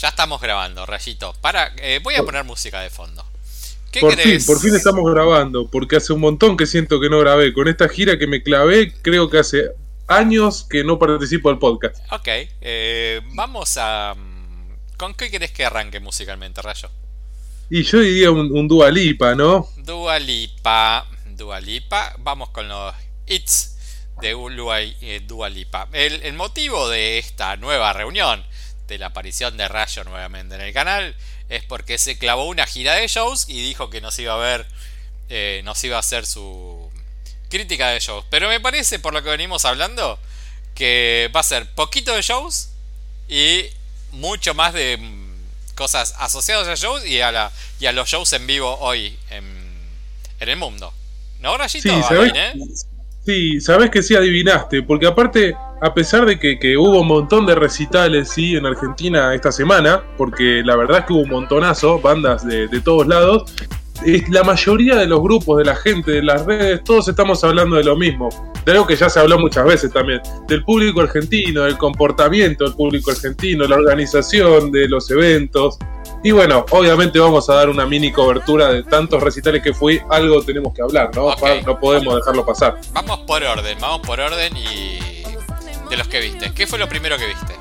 Ya estamos grabando, Rayito. Para, eh, voy a poner música de fondo. ¿Qué por fin, por fin estamos grabando, porque hace un montón que siento que no grabé. Con esta gira que me clavé, creo que hace años que no participo del podcast. Ok, eh, vamos a... Mm, ¿Con qué querés que arranque musicalmente, Rayo? Y yo diría un, un Dualipa, ¿no? Dualipa, Dualipa. Vamos con los hits de eh, Dualipa. El, el motivo de esta nueva reunión de la aparición de Rayo nuevamente en el canal es porque se clavó una gira de shows y dijo que nos iba a ver, eh, nos iba a hacer su crítica de shows. Pero me parece, por lo que venimos hablando, que va a ser poquito de shows y mucho más de mm, cosas asociadas a shows y a, la, y a los shows en vivo hoy en, el mundo. ¿No, Rayito? Sí, ¿sabes? ¿eh? Sí, sabes que sí adivinaste, porque aparte a pesar de que, hubo un montón de recitales sí, en Argentina esta semana, porque la verdad es que hubo un montonazo, bandas de, todos lados, la mayoría de los grupos, de la gente, de las redes, todos estamos hablando de lo mismo. De algo que ya se habló muchas veces también. Del público argentino, del comportamiento del público argentino, la organización de los eventos. Y bueno, obviamente vamos a dar una mini cobertura de tantos recitales que fui. Algo tenemos que hablar, ¿no? No podemos dejarlo pasar. Vamos por orden, vamos por orden y de los que viste. ¿Qué fue lo primero que viste?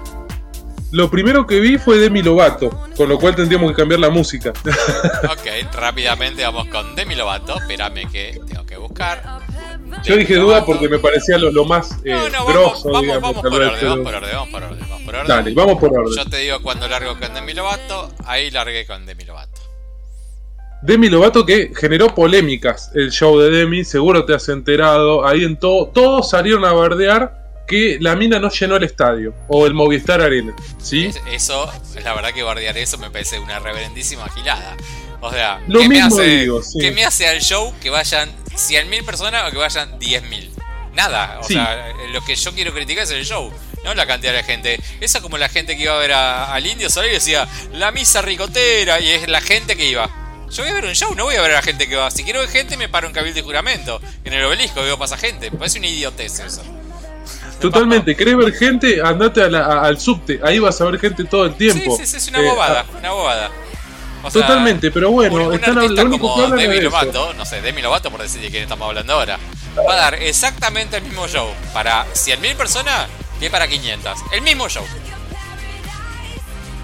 Lo primero que vi fue Demi Lovato, con lo cual tendríamos que cambiar la música. ok, rápidamente vamos con Demi Lovato. Espérame que tengo que buscar. Yo dije duda porque me parecía lo, más eh, no, vamos, por orden, vamos por orden, vamos por orden, vamos por orden. Dale, vamos por orden. Yo te digo cuando largo con Demi Lovato, ahí largué con Demi Lovato. Demi Lovato que generó polémicas el show de Demi, seguro te has enterado, ahí en todo, todos salieron a bardear que la mina no llenó el estadio o el Movistar Arena. ¿sí? Eso, la verdad que guardiar eso me parece una reverendísima gilada. O sea, Lo ¿qué, mismo me hace, digo, ¿qué me hace al show que vayan 100.000 personas o que vayan 10.000? Nada. O sea, lo que yo quiero criticar es el show. No la cantidad de gente. Esa como la gente que iba a ver al Indio Solar y decía la misa ricotera y es la gente que iba. Yo voy a ver un show, no voy a ver a la gente que va. Si quiero ver gente, me paro en cabildo de juramento. En el obelisco veo pasa gente. Me parece una idiotez eso. Totalmente, ¿querés ver gente? Andate al subte, ahí vas a ver gente todo el tiempo. Sí, sí, sí es una bobada, eh, una bobada. totalmente, pero bueno, están hablando como Demi Lovato, no sé, Demi Lovato por decir de quién estamos hablando ahora, va a dar exactamente el mismo show para 100.000 personas que para 500. El mismo show.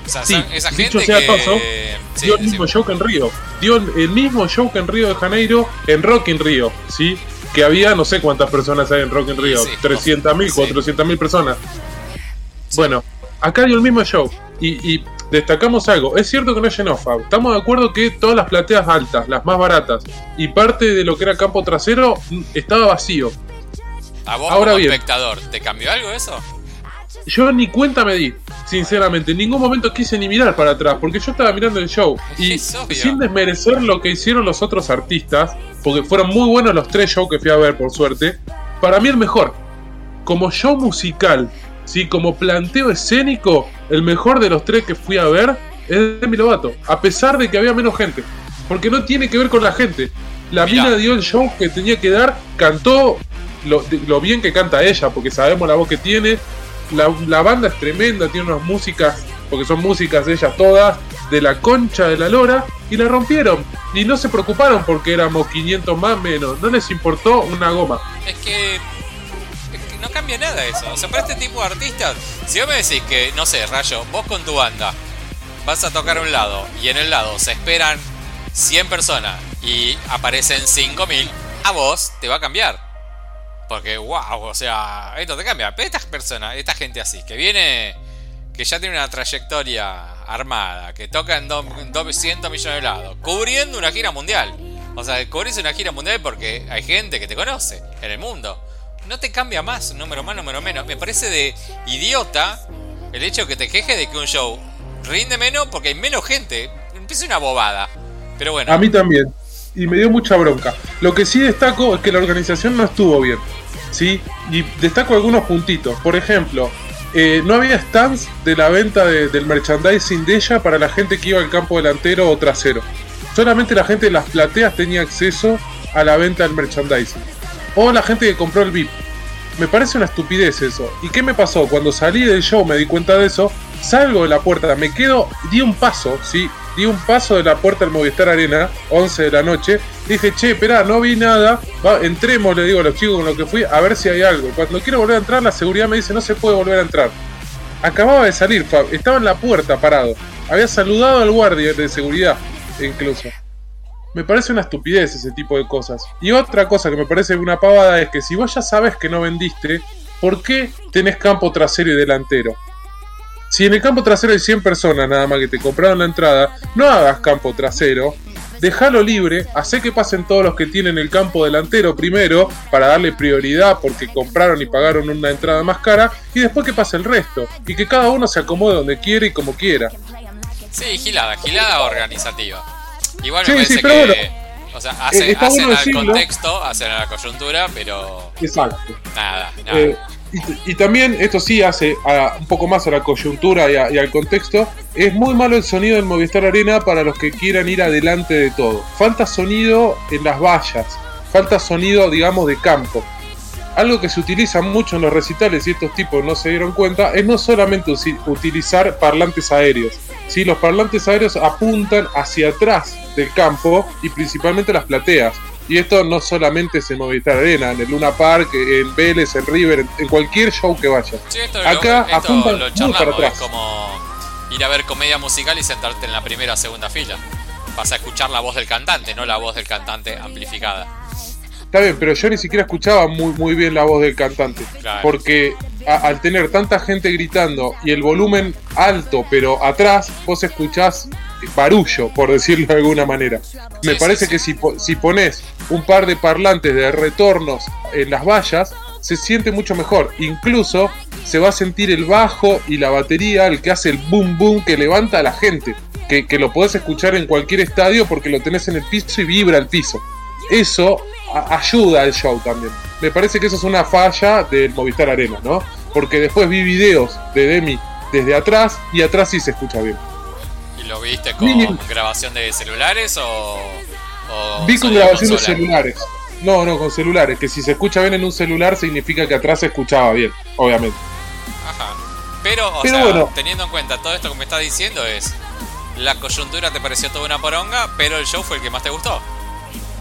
O sea, sí, esa gente sea que... dio el mismo show que en Río. Dio el mismo show que en Río de Janeiro, en Rock in Río, ¿sí? Que había, no sé cuántas personas hay en Rock in Rio, 300.000, 400.000 personas. Bueno, acá dio el mismo show y, destacamos algo. Es cierto que no llenó Fab. Estamos de acuerdo que todas las plateas altas, las más baratas y parte de lo que era campo trasero mm, estaba vacío. A vos Ahora como espectador, ¿te cambió algo eso? Yo ni cuenta me di, sinceramente. En ningún momento quise ni mirar para atrás, porque yo estaba mirando el show. Y sin desmerecer lo que hicieron los otros artistas, porque fueron muy buenos los tres shows que fui a ver, por suerte. Para mí el mejor. Como show musical, ¿sí? como planteo escénico, el mejor de los tres que fui a ver es Demi Lovato. A pesar de que había menos gente. Porque no tiene que ver con la gente. La mina dio el show que tenía que dar, cantó lo, lo, bien que canta ella, porque sabemos la voz que tiene. La, banda es tremenda, tiene unas músicas, porque son músicas de ellas todas, de la concha de la lora y la rompieron. Y no se preocuparon porque éramos 500 más menos. No les importó una goma. Es que, no cambia nada eso. O sea, para este tipo de artistas, si vos me decís que, no sé, Rayo, vos con tu banda vas a tocar un lado y en el lado se esperan 100 personas y aparecen 5000, a vos te va a cambiar. Porque, wow, o sea, esto te cambia. Pero esta persona, esta gente así, que viene, que ya tiene una trayectoria armada que toca en 200 millones de lados, cubriendo una gira mundial. O sea, cubrís una gira mundial porque hay gente que te conoce en el mundo. No te cambia más, número más, número menos. Me parece de idiota el hecho que te quejes de que un show rinde menos porque hay menos gente. Empieza una bobada. Pero bueno. A mí también. Y me dio mucha bronca. Lo que sí destaco es que la organización no estuvo bien. ¿Sí? Y destaco algunos puntitos. Por ejemplo, eh, no había stands de la venta del merchandising de ella para la gente que iba al campo delantero o trasero. Solamente la gente de las plateas tenía acceso a la venta del merchandising. O la gente que compró el VIP. Me parece una estupidez eso. ¿Y qué me pasó? Cuando salí del show me di cuenta de eso. salgo de la puerta, me quedo, di un paso, ¿sí? Di un paso de la puerta del Movistar Arena, 11 de la noche. Dije, che, espera, no vi nada. entremos, le digo a los chicos con los que fui, a ver si hay algo. Cuando quiero volver a entrar, la seguridad me dice, no se puede volver a entrar. Acababa de salir, Fab, estaba en la puerta parado. Había saludado al guardia de seguridad, incluso. Me parece una estupidez ese tipo de cosas. Y otra cosa que me parece una pavada es que si vos ya sabes que no vendiste, ¿por qué tenés campo trasero y delantero? Si en el campo trasero hay 100 personas nada más que te compraron la entrada, no hagas campo trasero, déjalo libre, hace que pasen todos los que tienen el campo delantero primero para darle prioridad porque compraron y pagaron una entrada más cara y después que pase el resto y que cada uno se acomode donde quiere y como quiera. Sí, gilada, gilada organizativa. Igual me parece que. o sea, eh, hacen al contexto, hacen a la coyuntura, pero. Exacto. Nada, nada. Eh, y, también esto sí hace un poco más a la coyuntura y, al contexto. Es muy malo el sonido del Movistar Arena para los que quieran ir adelante de todo. Falta sonido en las vallas. Falta sonido, digamos, de campo. Algo que se utiliza mucho en los recitales y estos tipos no se dieron cuenta es no solamente utilizar parlantes aéreos. ¿sí? Los parlantes aéreos apuntan hacia atrás del campo y principalmente las plateas. Y esto no solamente es en Movistar Arena, en el Luna Park, en Vélez, en River, en, cualquier show que vaya. Acá apuntan muy para atrás. Es como ir a ver comedia musical y sentarte en la primera o segunda fila. Vas a escuchar la voz del cantante, no la voz del cantante amplificada. Está bien, pero yo ni siquiera escuchaba muy, muy bien la voz del cantante. Porque al tener tanta gente gritando y el volumen alto, pero atrás, vos escuchás barullo, por decirlo de alguna manera. Me parece que si, si pones un par de parlantes de retornos en las vallas, se siente mucho mejor. Incluso se va a sentir el bajo y la batería, el que hace el boom boom que levanta a la gente. Que, que lo podés escuchar en cualquier estadio porque lo tenés en el piso y vibra el piso. Eso ayuda al show también. Me parece que eso es una falla del Movistar Arena, ¿no? Porque después vi videos de Demi desde atrás y atrás sí se escucha bien. ¿Y lo viste con grabación de celulares o.? vi con grabación de celulares. No, no, con celulares. Que si se escucha bien en un celular significa que atrás se escuchaba bien, obviamente. Ajá. Pero, o sea, teniendo en cuenta todo esto que me estás diciendo es. La coyuntura te pareció toda una poronga, pero el show fue el que más te gustó.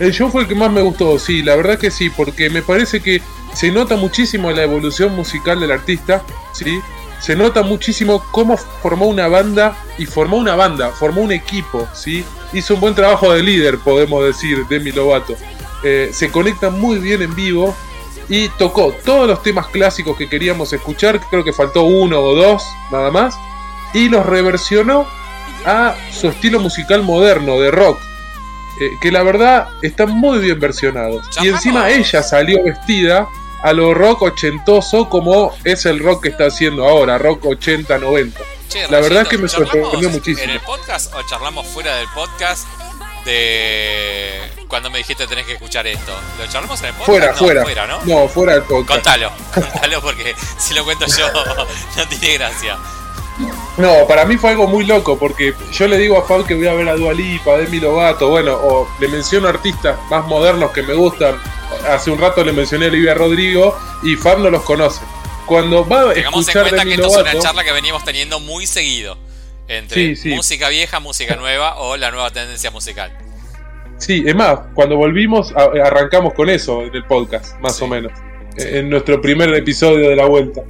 El show fue el que más me gustó, sí, la verdad que sí, porque me parece que se nota muchísimo la evolución musical del artista, ¿sí? Se nota muchísimo cómo formó una banda y formó una banda, formó un equipo, ¿sí? Hizo un buen trabajo de líder, podemos decir, Demi Lovato. Eh, se conecta muy bien en vivo y tocó todos los temas clásicos que queríamos escuchar, creo que faltó uno o dos, nada más, y los reversionó a su estilo musical moderno de rock, eh, que la verdad están muy bien versionados. Y encima ella salió vestida a lo rock ochentoso como es el rock que está haciendo ahora, rock 80-90. La verdad es que me sorprendió muchísimo. ¿En el podcast o charlamos fuera del podcast de cuando me dijiste tenés que escuchar esto? ¿Lo charlamos en el podcast? Fuera, fuera. fuera ¿no? no, fuera del podcast. Contalo, contalo porque si lo cuento yo no tiene gracia. No, para mí fue algo muy loco porque yo le digo a Fab que voy a ver a Dualipa, a Demi Lovato, bueno, o le menciono artistas más modernos que me gustan. Hace un rato le mencioné a Olivia Rodrigo y Fab no los conoce. Cuando va a Tengamos escuchar en cuenta que esto es una charla que venimos teniendo muy seguido entre música vieja, música nueva o la nueva tendencia musical. Sí, es más, cuando volvimos arrancamos con eso en el podcast, más o menos, en nuestro primer episodio de la vuelta.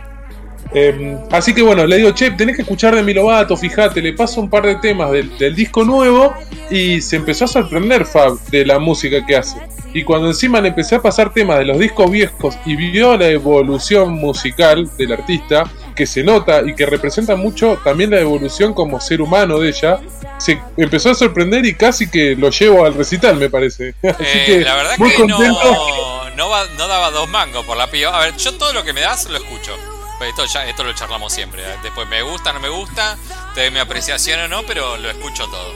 Em, así que bueno, le digo, che, tenés que escuchar de mi Lovato, fíjate, le paso un par de temas del, disco nuevo y se empezó a sorprender Fab de la música que hace. Y cuando encima le empecé a pasar temas de los discos viejos y vio la evolución musical del artista, que se nota y que representa mucho también la evolución como ser humano de ella, se empezó a sorprender y casi que lo llevo al recital, me parece. Así eh, que, la verdad que No, no, no, daba dos mangos por la pío. A ver, yo todo lo que me das lo escucho. Esto, esto lo charlamos siempre. ¿eh? Después me gusta, no me gusta, te mi apreciación o no, pero lo escucho todo.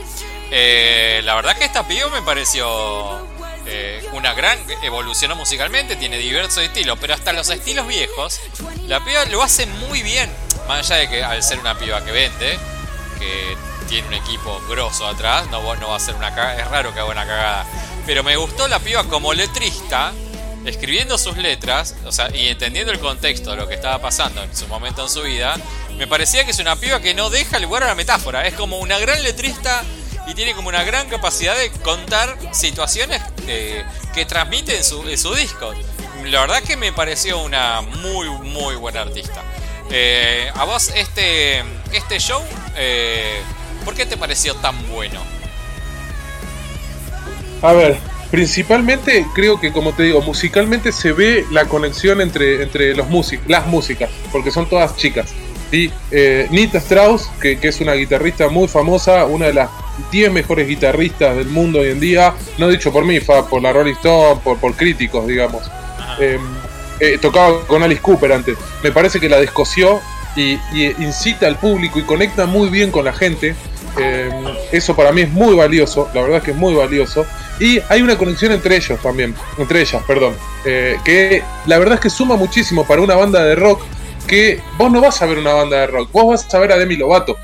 Eh, la verdad que esta piba me pareció eh, una gran evolución musicalmente, tiene diversos estilos, pero hasta los estilos viejos, la piba lo hace muy bien. Más allá de que al ser una piba que vende, que tiene un equipo grosso atrás, no, no va a ser una cagada, es raro que haga una cagada. Pero me gustó la piba como letrista, escribiendo sus letras, o sea, y entendiendo el contexto de lo que estaba pasando en su momento en su vida, Me parecía que es una piba que no deja lugar a la metáfora. Es como una gran letrista y tiene como una gran capacidad de contar situaciones eh, que transmite en su, disco. La verdad que me pareció una muy, muy buena artista. Eh, a vos este, este show, eh, ¿por qué te pareció tan bueno? A ver, principalmente creo que como te digo, musicalmente se ve la conexión entre, entre los las músicas, porque son todas chicas. Y eh, Nita Strauss, que, es una guitarrista muy famosa, una de las 10 mejores guitarristas del mundo hoy en día, no dicho por mí, por la Rolling Stone, por, por críticos, digamos. Em, eh, tocaba con Alice Cooper antes. Me parece que la descoció y, incita al público y conecta muy bien con la gente. Em, eso para mí es muy valioso, la verdad es que es muy valioso. Y hay una conexión entre ellos también, entre ellas, perdón, eh, que la verdad es que suma muchísimo para una banda de rock que vos no vas a ver una banda de rock, vos vas a ver a Demi Lovato,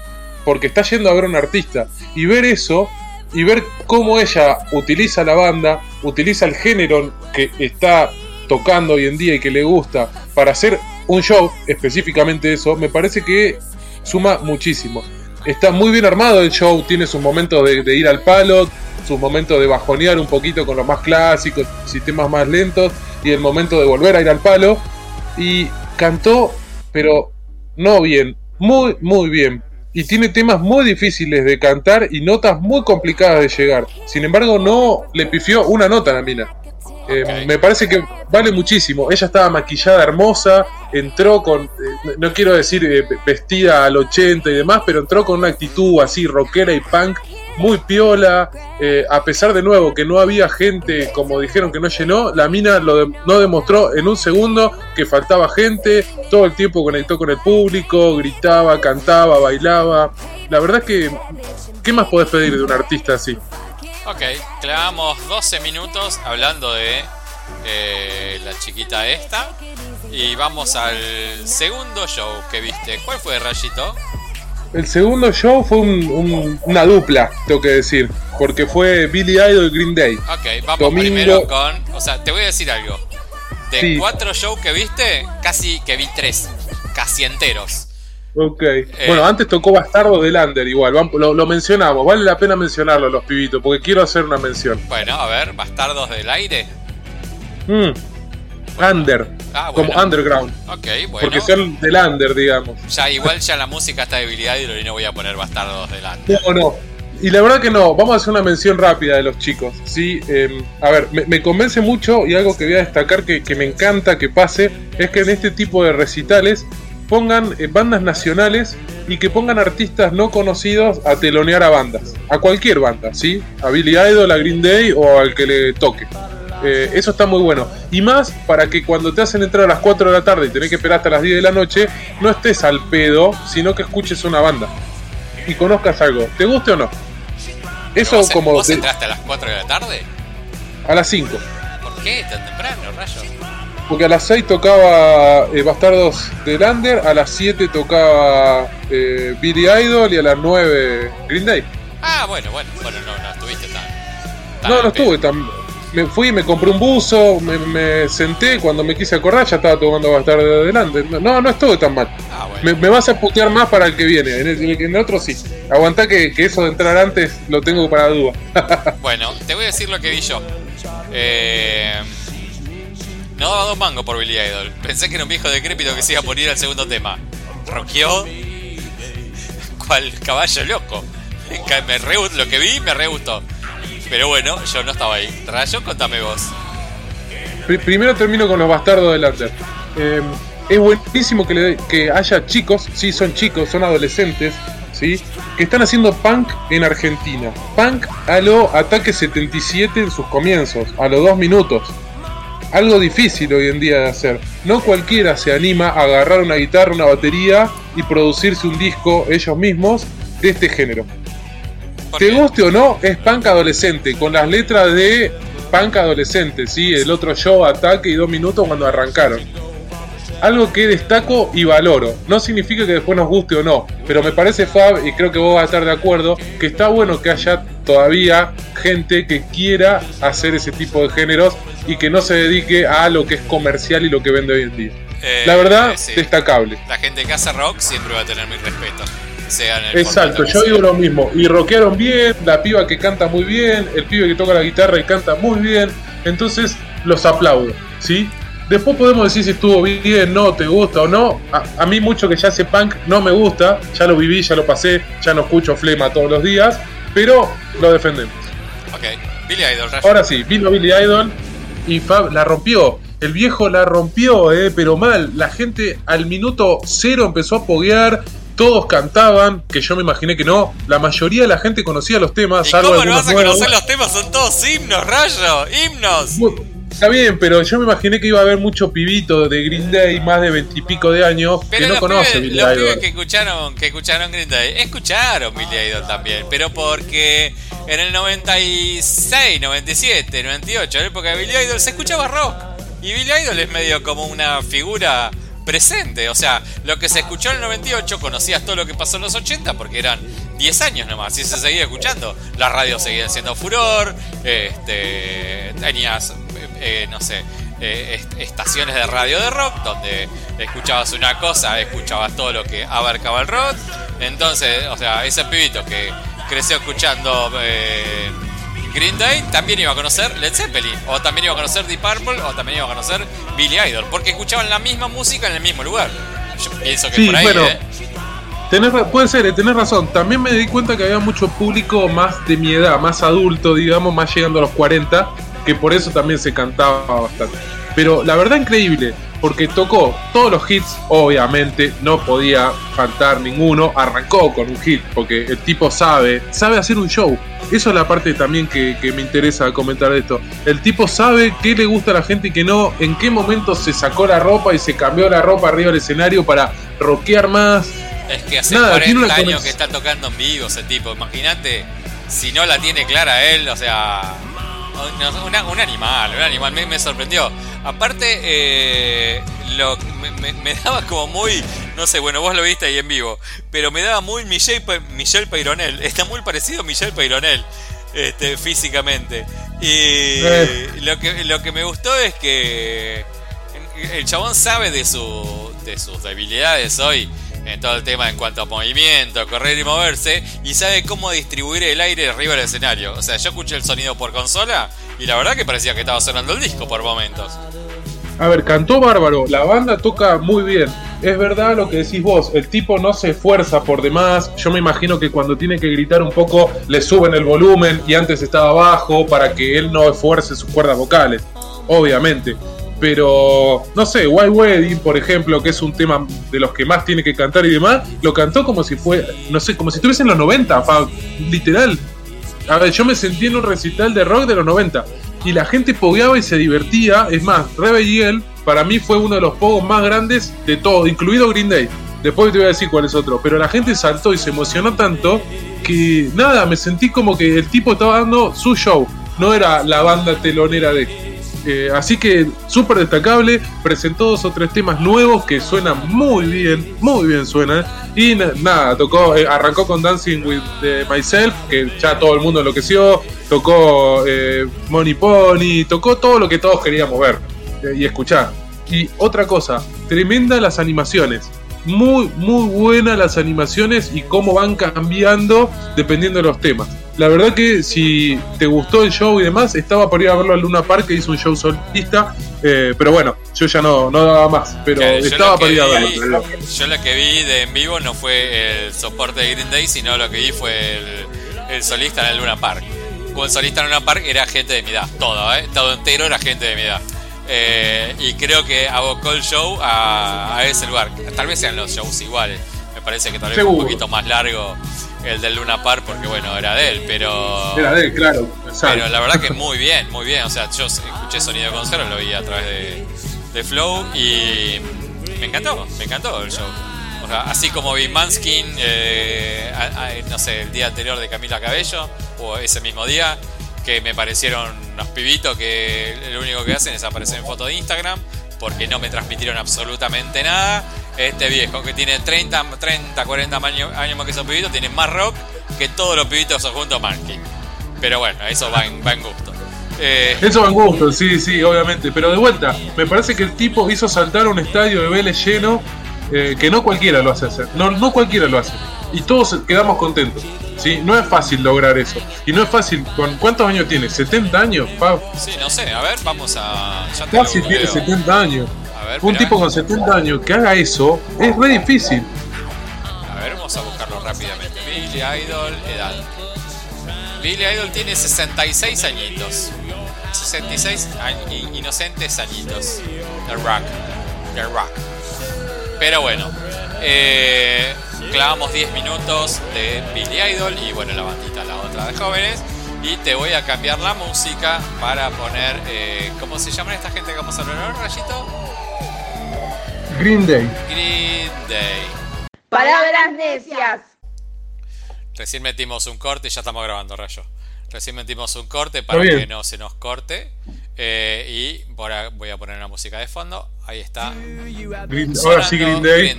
porque está yendo a ver a un artista. Y ver eso, y ver cómo ella utiliza la banda, utiliza el género que está tocando hoy en día y que le gusta para hacer un show, específicamente eso, me parece que suma muchísimo. Está muy bien armado el show, tiene sus momentos de, ir al palo, sus momentos de bajonear un poquito con los más clásicos, sistemas más lentos, y el momento de volver a ir al palo. Y cantó pero no bien, muy, muy bien. Y tiene temas muy difíciles de cantar y notas muy complicadas de llegar. Sin embargo, no le pifió una nota a la mina. Eh, me parece que vale muchísimo. Ella estaba maquillada hermosa, entró con, eh, no quiero decir eh, vestida al 80 y demás, pero entró con una actitud así rockera y punk muy piola, eh, a pesar de nuevo que no había gente, como dijeron que no llenó, la mina lo no demostró en un segundo que faltaba gente, todo el tiempo conectó con el público, gritaba, cantaba, bailaba. La verdad que, ¿qué más podés pedir de un artista así? Ok, clavamos 12 minutos hablando de eh, la chiquita esta. Y vamos al segundo show que viste. ¿Cuál fue, Rayito? El segundo show fue una dupla, tengo que decir, porque fue Billy Idol y Green Day. Ok, vamos primero con. O sea, te voy a decir algo. De cuatro shows que viste, casi que vi tres, casi enteros. Ok. Eh, bueno, antes tocó Bastardo de Lander igual, lo, mencionamos, vale la pena mencionarlo los pibitos, porque quiero hacer una mención. Bueno, a ver, Bastardos del Aire. Mm. Under. Ah, como underground. Ok, bueno. Porque son del under, digamos. Ya, igual ya la música está debilidad y no voy a poner bastardos del under. No, no. Y la verdad que no, vamos a hacer una mención rápida de los chicos. ¿sí? Em, a ver, me, convence mucho y algo que voy a destacar que, me encanta que pase es que en este tipo de recitales pongan eh, bandas nacionales y que pongan artistas no conocidos a telonear a bandas. A cualquier banda, ¿sí? A Billy Idol, a Green Day o al que le toque. Eh, eso está muy bueno. Y más para que cuando te hacen entrar a las 4 de la tarde y tenés que esperar hasta las 10 de la noche, no estés al pedo, sino que escuches una banda y conozcas algo, ¿te guste o no? Eso como. ¿Vos entraste a las 4 de la tarde? A las 5. ¿Por qué tan temprano, rayo? Porque a las 6 tocaba eh, Bastardos de Lander, a las 7 tocaba eh, Billy Idol y a las 9 Green Day. Ah, bueno, bueno, bueno, no, no estuviste tan. no, no estuve tan me fui, me compré un buzo, me, senté, cuando me quise acordar ya estaba tomando bastardo de adelante. No, no estuve tan mal. Ah, me, vas a putear más para el que viene, en el, otro sí. Aguantá que, eso de entrar antes lo tengo para duda. bueno, te voy a decir lo que vi yo. Eh, no daba dos mangos por Billy Idol. Pensé que era un viejo decrépito que se iba a poner al segundo tema. Roqueó cual caballo loco. Me lo que vi me re gustó. Pero bueno, yo no estaba ahí. Rayo, contame vos. Primero termino con los bastardos del Under. Eh, es buenísimo que, que haya chicos, sí, son chicos, son adolescentes, ¿sí? que están haciendo punk en Argentina. Punk a lo Ataque 77 en sus comienzos, a los dos minutos. Algo difícil hoy en día de hacer. No cualquiera se anima a agarrar una guitarra, una batería y producirse un disco ellos mismos de este género. Te guste o no, es punk adolescente, con las letras de punk adolescente, ¿sí? El otro show, ataque y dos minutos cuando arrancaron. Algo que destaco y valoro. No significa que después nos guste o no, pero me parece, Fab, y creo que vos vas a estar de acuerdo, que está bueno que haya todavía gente que quiera hacer ese tipo de géneros y que no se dedique a lo que es comercial y lo que vende hoy en día. la verdad, destacable. La gente que hace rock siempre va a tener mi respeto. Exacto, yo digo lo mismo. Y rockearon bien, la piba que canta muy bien, el pibe que toca la guitarra y canta muy bien. Entonces, los aplaudo, ¿sí? Después podemos decir si estuvo bien, no, te gusta o no. A, mí mucho que ya hace punk no me gusta, ya lo viví, ya lo pasé, ya no escucho flema todos los días, pero lo defendemos. Ok, Billy Idol. Ahora sí, vino Billy Idol y Fab la rompió. El viejo la rompió, eh, pero mal. La gente al minuto cero empezó a poguear, todos cantaban, que yo me imaginé que no. La mayoría de la gente conocía los temas. ¿Y ¿Cómo no vas a conocer los temas? Son todos himnos, rayo, himnos. Está bien, pero yo me imaginé que iba a haber mucho pibito de Green Day, más de veintipico de años, que no conoce Billy Los pibes que escucharon, que escucharon Green Day, escucharon Billy Idol también, pero porque en el 96, 97, 98, en la época de Billy Idol, se escuchaba rock. Y Billy Idol es medio como una figura presente. O sea, lo que se escuchó en el 98, conocías todo lo que pasó en los 80 porque eran 10 años nomás y se seguía escuchando. Las radios seguían siendo furor, este, tenías, eh, no sé, eh, estaciones de radio de rock donde escuchabas una cosa, escuchabas todo lo que abarcaba el rock. Entonces, o sea, ese pibito que creció escuchando... Eh, Green Day también iba a conocer Led Zeppelin, o también iba a conocer Deep Purple, o también iba a conocer Billy Idol, porque escuchaban la misma música en el mismo lugar. Yo pienso que por ahí. ¿eh? puede ser, eh, tenés razón. También me di cuenta que había mucho público más de mi edad, más adulto, digamos, más llegando a los 40, que por eso también se cantaba bastante. Pero la verdad, increíble porque tocó todos los hits, obviamente no podía faltar ninguno, arrancó con un hit, porque el tipo sabe, sabe hacer un show. Eso es la parte también que, me interesa comentar de esto. El tipo sabe qué le gusta a la gente y qué no, en qué momento se sacó la ropa y se cambió la ropa arriba del escenario para rockear más. Es que hace 40 años que está tocando en vivo ese tipo, imagínate si no la tiene clara él, o sea, un animal, un animal, me, me sorprendió. Aparte, eh, lo, me, daba como muy, no sé, bueno, vos lo viste ahí en vivo, pero me daba muy Michelle, Michelle Peyronel. Está muy parecido a Michelle Peyronel este, físicamente. Y eh. lo, que, lo que me gustó es que el chabón sabe de, su, de sus debilidades hoy en todo el tema en cuanto a movimiento, correr y moverse, y sabe cómo distribuir el aire arriba del escenario. O sea, yo escuché el sonido por consola y la verdad que parecía que estaba sonando el disco por momentos. A ver, cantó bárbaro, la banda toca muy bien. Es verdad lo que decís vos, el tipo no se esfuerza por demás. Yo me imagino que cuando tiene que gritar un poco le suben el volumen y antes estaba bajo para que él no esfuerce sus cuerdas vocales, obviamente. Pero, no sé, White Wedding, por ejemplo, que es un tema de los que más tiene que cantar y demás, lo cantó como si fue, no sé, como si estuviese en los 90, literal. A ver, yo me sentí en un recital de rock de los 90 y la gente pogueaba y se divertía. Es más, Rebel para mí fue uno de los pogos más grandes de todo, incluido Green Day. Después te voy a decir cuál es otro. Pero la gente saltó y se emocionó tanto que nada, me sentí como que el tipo estaba dando su show. No era la banda telonera de. Eh, así que súper destacable, presentó dos o tres temas nuevos que suenan muy bien, muy bien suenan. Y nada, tocó, eh, arrancó con Dancing with eh, Myself, que ya todo el mundo enloqueció, tocó Money Pony, tocó todo lo que todos queríamos ver y escuchar. Y otra cosa, tremenda las animaciones. Muy, muy buenas las animaciones y cómo van cambiando dependiendo de los temas. La verdad que si te gustó el show y demás, estaba por ir a verlo a Luna Park, que hizo un show solista. Eh, pero bueno, yo ya no, no daba más. Pero estaba por ir a verlo. Yo lo que vi de en vivo no fue el soporte de Green Day, sino lo que vi fue el, solista en el Luna Park. Como el solista en Luna Park era gente de mi edad, todo, ¿eh? todo entero era gente de mi edad. Eh, y creo que abocó el show a, ese lugar. Tal vez sean los shows iguales. Me parece que tal vez un poquito más largo el del Luna Park porque bueno, era de él, pero... Era de él, claro. Pero la verdad que muy bien, muy bien. O sea, yo escuché sonido de concierto, lo vi a través de, Flow y me encantó, me encantó el show. O sea, así como vi Manskin, eh, no sé, el día anterior de Camila Cabello, o ese mismo día, que me parecieron unos pibitos que lo único que hacen es aparecer en foto de Instagram, porque no me transmitieron absolutamente nada este viejo que tiene 30, 30 40 años, más que esos pibitos, tiene más rock que todos los pibitos juntos Monkey. Pero bueno, eso va en, va gusto. Eh, Eso va en gusto, sí, sí, obviamente. Pero de vuelta, me parece que el tipo hizo saltar un estadio de Vélez lleno eh, que no cualquiera lo hace hacer. No cualquiera lo hace. Y todos quedamos contentos. ¿Sí? No es fácil lograr eso. Y no es fácil. ¿con ¿Cuántos años tiene? ¿70 años? Sí, no sé. A ver, vamos a. Casi tiene 70 años. un tipo con 70 años que haga eso es re difícil. A ver, vamos a buscarlo rápidamente. Billy Idol, edad. Billy Idol tiene 66 añitos. 66 inocentes añitos. The Rock. The Rock. Pero bueno, eh, clavamos 10 minutos de Billy Idol y bueno, la bandita, la otra de jóvenes. Y te voy a cambiar la música para poner. Eh, ¿Cómo se llama esta gente que vamos a hablar Rayito? Green Day. Green Day. Palabras necias. Recién metimos un corte y ya estamos grabando, Rayo. Recién metimos un corte para que no se nos corte. Eh, y voy a poner una música de fondo. Ahí está. ahora sí Green Day,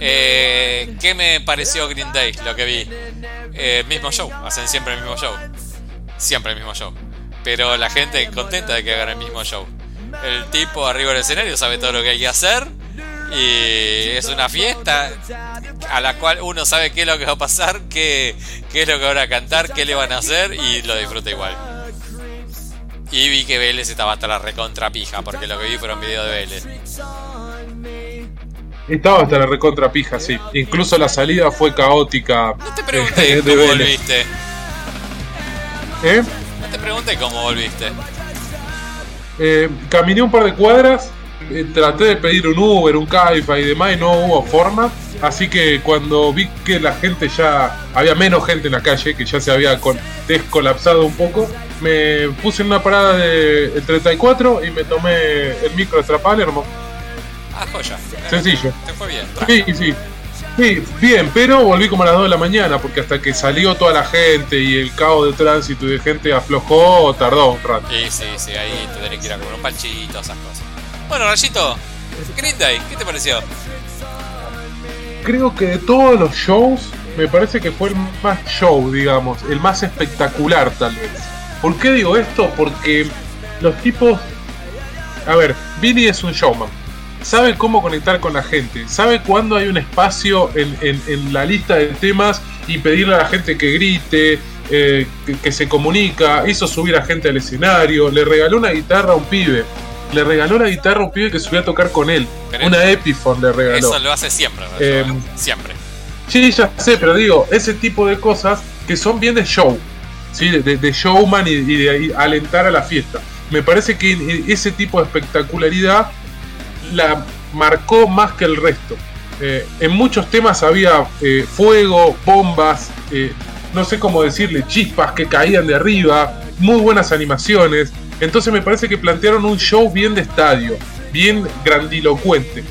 eh, ¿Qué me pareció Green Day? Lo que vi. Eh, mismo show. Hacen siempre el mismo show. Siempre el mismo show. Pero la gente contenta de que hagan el mismo show. El tipo arriba del escenario sabe todo lo que hay que hacer. Y es una fiesta a la cual uno sabe qué es lo que va a pasar, qué, qué es lo que van a cantar, qué le van a hacer y lo disfruta igual. Y vi que Vélez estaba hasta la recontra pija, porque lo que vi fueron videos de Vélez. Estaba hasta la recontra pija, sí. Incluso la salida fue caótica. No te pregunté eh, cómo volviste. ¿Eh? No te pregunté cómo volviste. Eh, caminé un par de cuadras eh, traté de pedir un Uber, un Cabify y demás y no hubo forma. Así que cuando vi que la gente ya había menos gente en la calle, que ya se había descolapsado un poco, me puse en una parada de 34 y me tomé el micro hasta Palermo. Ah, joya. Sencillo. Te fue bien. Sí, sí. Sí, bien, pero volví como a las 2 de la mañana, porque hasta que salió toda la gente y el caos de tránsito y de gente aflojó, tardó un rato. Sí, sí, sí, ahí te tenés que ir a comer un panchito, esas cosas. Bueno, Rayito, Green Day, ¿qué te pareció? Creo que de todos los shows, me parece que fue el más show, digamos, el más espectacular tal vez. ¿Por qué digo esto? Porque los tipos... A ver, Billy es un showman. Sabe cómo conectar con la gente. Sabe cuándo hay un espacio en, la lista de temas y pedirle a la gente que grite, eh, que, que, se comunica. Hizo subir a gente al escenario. Le regaló una guitarra a un pibe le regaló la guitarra a un pibe que subió a tocar con él. una Epiphone le regaló. Eso lo hace siempre, eh, siempre. Sí, ya sé, pero digo, ese tipo de cosas que son bien de show, ¿sí? de, showman y, de alentar a la fiesta. Me parece que ese tipo de espectacularidad la marcó más que el resto. Eh, en muchos temas había eh, fuego, bombas, no sé cómo decirle, chispas que caían de arriba, muy buenas animaciones. Entonces me parece que plantearon un show bien de estadio, bien grandilocuente.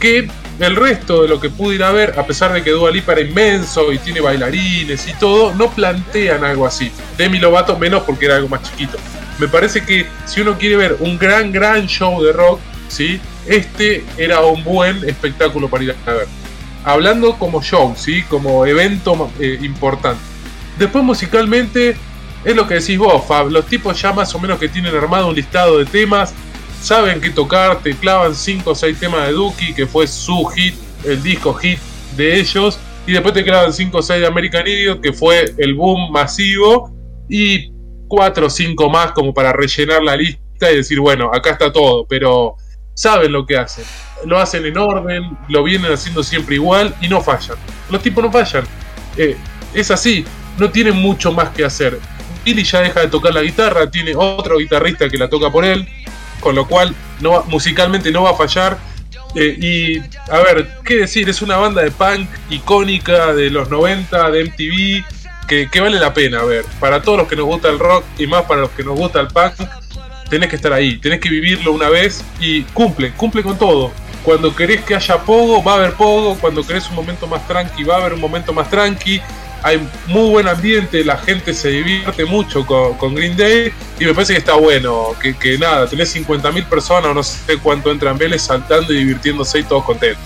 Que el resto de lo que pude ir a ver, a pesar de que Dua Lipa era inmenso y tiene bailarines y todo, no plantean algo así. Demi Lovato menos porque era algo más chiquito. Me parece que si uno quiere ver un gran, gran show de rock, ¿sí? Este era un buen espectáculo para ir a ver. Hablando como show, ¿sí? como evento eh, importante. Después musicalmente es lo que decís vos, Fab. Los tipos ya más o menos que tienen armado un listado de temas, saben qué tocar, te clavan 5 o 6 temas de Duki, que fue su hit, el disco hit de ellos, y después te clavan 5 o 6 de American Idiot, que fue el boom masivo, y 4 o 5 más como para rellenar la lista y decir, bueno, acá está todo, pero saben lo que hacen. Lo hacen en orden, lo vienen haciendo siempre igual y no fallan. Los tipos no fallan. Eh, es así, no tienen mucho más que hacer. Billy ya deja de tocar la guitarra, tiene otro guitarrista que la toca por él, con lo cual no, musicalmente no va a fallar. Eh, y a ver, ¿qué decir? Es una banda de punk icónica de los 90, de MTV, que, vale la pena ver. Para todos los que nos gusta el rock y más para los que nos gusta el punk, tenés que estar ahí, tenés que vivirlo una vez y cumple, cumple con todo. Cuando querés que haya pogo, va a haber pogo. Cuando querés un momento más tranqui, va a haber un momento más tranqui hay muy buen ambiente, la gente se divierte mucho con, Green Day y me parece que está bueno, que, nada, tenés 50.000 personas o no sé cuánto entran Vélez saltando y divirtiéndose y todos contentos.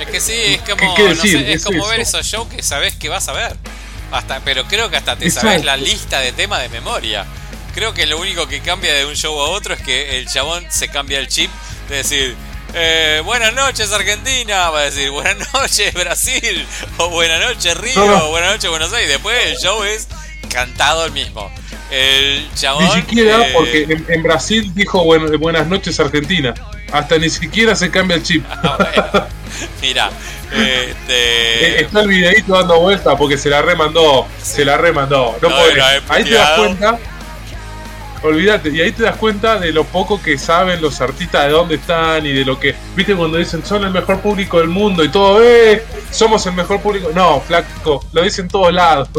Es que sí, es como, es, como ver esos shows que sabes que vas a ver. Hasta, pero creo que hasta te sabes la lista de temas de memoria. Creo que lo único que cambia de un show a otro es que el chabón se cambia el chip de decir, eh, buenas noches Argentina, va a decir buenas noches Brasil, o buenas noches Río, o buenas noches Buenos Aires. Después el show es cantado el mismo. El chabón. Ni siquiera, porque en, Brasil dijo buenas noches Argentina. Hasta ni siquiera se cambia el chip. Ah, Mira, este... Eh, está el videito dando vuelta porque se la remandó. Se la remandó. No, Ahí te das cuenta Olvídate, y ahí te das cuenta de lo poco que saben los artistas de dónde están y de lo que, viste, cuando dicen son el mejor público del mundo y todo, eh, somos el mejor público. No, flaco, lo dicen todos lados.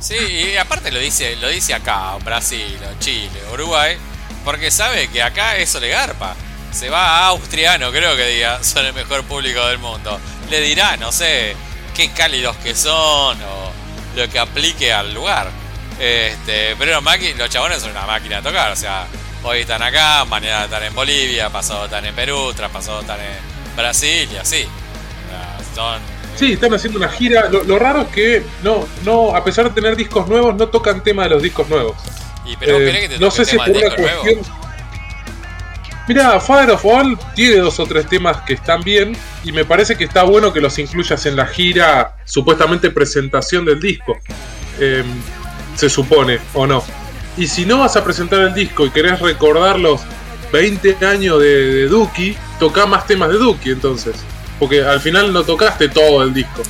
Sí, y aparte lo dice, lo dice acá, Brasil, Chile, Uruguay, porque sabe que acá eso le garpa. Se va a Austria, no creo que diga son el mejor público del mundo. Le dirá, no sé, qué cálidos que son o lo que aplique al lugar. Este, pero los chabones son una máquina de tocar. O sea, hoy están acá, mañana están en Bolivia, pasado están en Perú, traspasado están en Brasil y así. Sí, están haciendo una gira. Lo, raro es que no, no, a pesar de tener discos nuevos, no tocan tema de los discos nuevos. Y pero eh, que te no sé si por una cuestión. Mira, Father of All tiene dos o tres temas que están bien y me parece que está bueno que los incluyas en la gira, supuestamente presentación del disco. Eh, se supone, o no. Y si no vas a presentar el disco y querés recordar los 20 años de, de Duki, toca más temas de Duki entonces. Porque al final no tocaste todo el disco.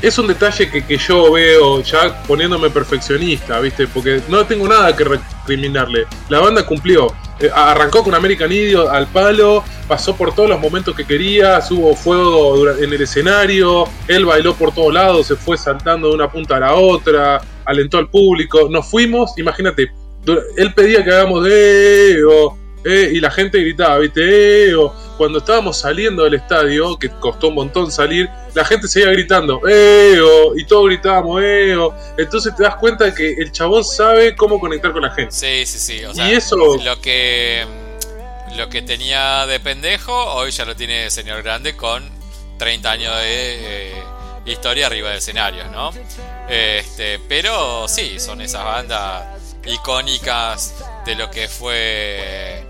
Es un detalle que, que yo veo ya poniéndome perfeccionista, ¿viste? Porque no tengo nada que recriminarle. La banda cumplió. Eh, arrancó con American Idiot al palo, pasó por todos los momentos que quería, hubo fuego en el escenario, él bailó por todos lados, se fue saltando de una punta a la otra, alentó al público, nos fuimos, imagínate, él pedía que hagamos de eh, y la gente gritaba, ¿viste? Eh, cuando estábamos saliendo del estadio, que costó un montón salir, la gente seguía gritando, ¡eh! y todos gritábamos, ¡eh! Entonces te das cuenta de que el chabón sabe cómo conectar con la gente. Sí, sí, sí. y eso. Lo que, lo que tenía de pendejo, hoy ya lo tiene señor grande con 30 años de eh, historia arriba de escenarios, ¿no? Este, pero sí, son esas bandas icónicas de lo que fue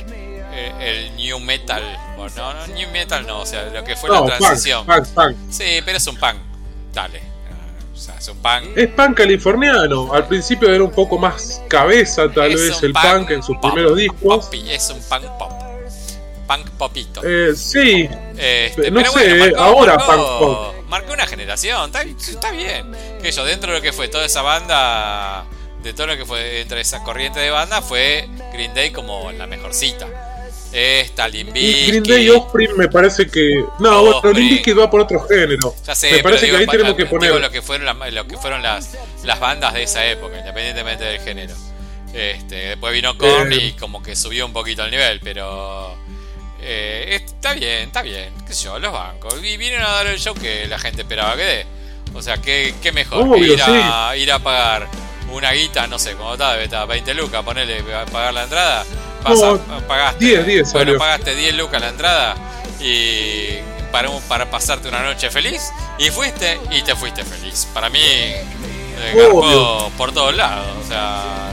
eh, el new metal. no, no, new metal no, o sea, lo que fue la transición. Sí, pero es un punk. Dale. O sea, es un punk. Es punk californiano. Al principio era un poco más cabeza, tal vez, el punk, en sus primeros discos. es un punk pop. Punk popito. Eh, sí. Este, no sé, ahora punk pop. Marcó una generación. Está, está bien. Que yo, dentro de lo que fue toda esa banda de todo lo que fue entre esa corriente de banda fue Green Day como la mejor cita. Esta, Limbisky. Green Day y Offspring me parece que. No, bueno, Limbisky va por otro género. Ya sé, me parece que ahí tenemos que poner. lo que fueron, lo que fueron las, las bandas de esa época, independientemente del género. Este, después vino Korn y eh. como que subió un poquito el nivel, pero. Eh, está bien, está bien, qué sé yo, los bancos. Y vinieron a dar el show que la gente esperaba que dé. O sea, qué, qué mejor ir, a, ir a pagar una guita, no sé, como estaba, estaba 20 lucas, ponele, pagar la entrada. pagaste, 10, 10, bueno, pagaste 10 lucas la entrada y para, para pasarte una noche feliz y fuiste y te fuiste feliz. Para mí, eh, por todos lados, o sea.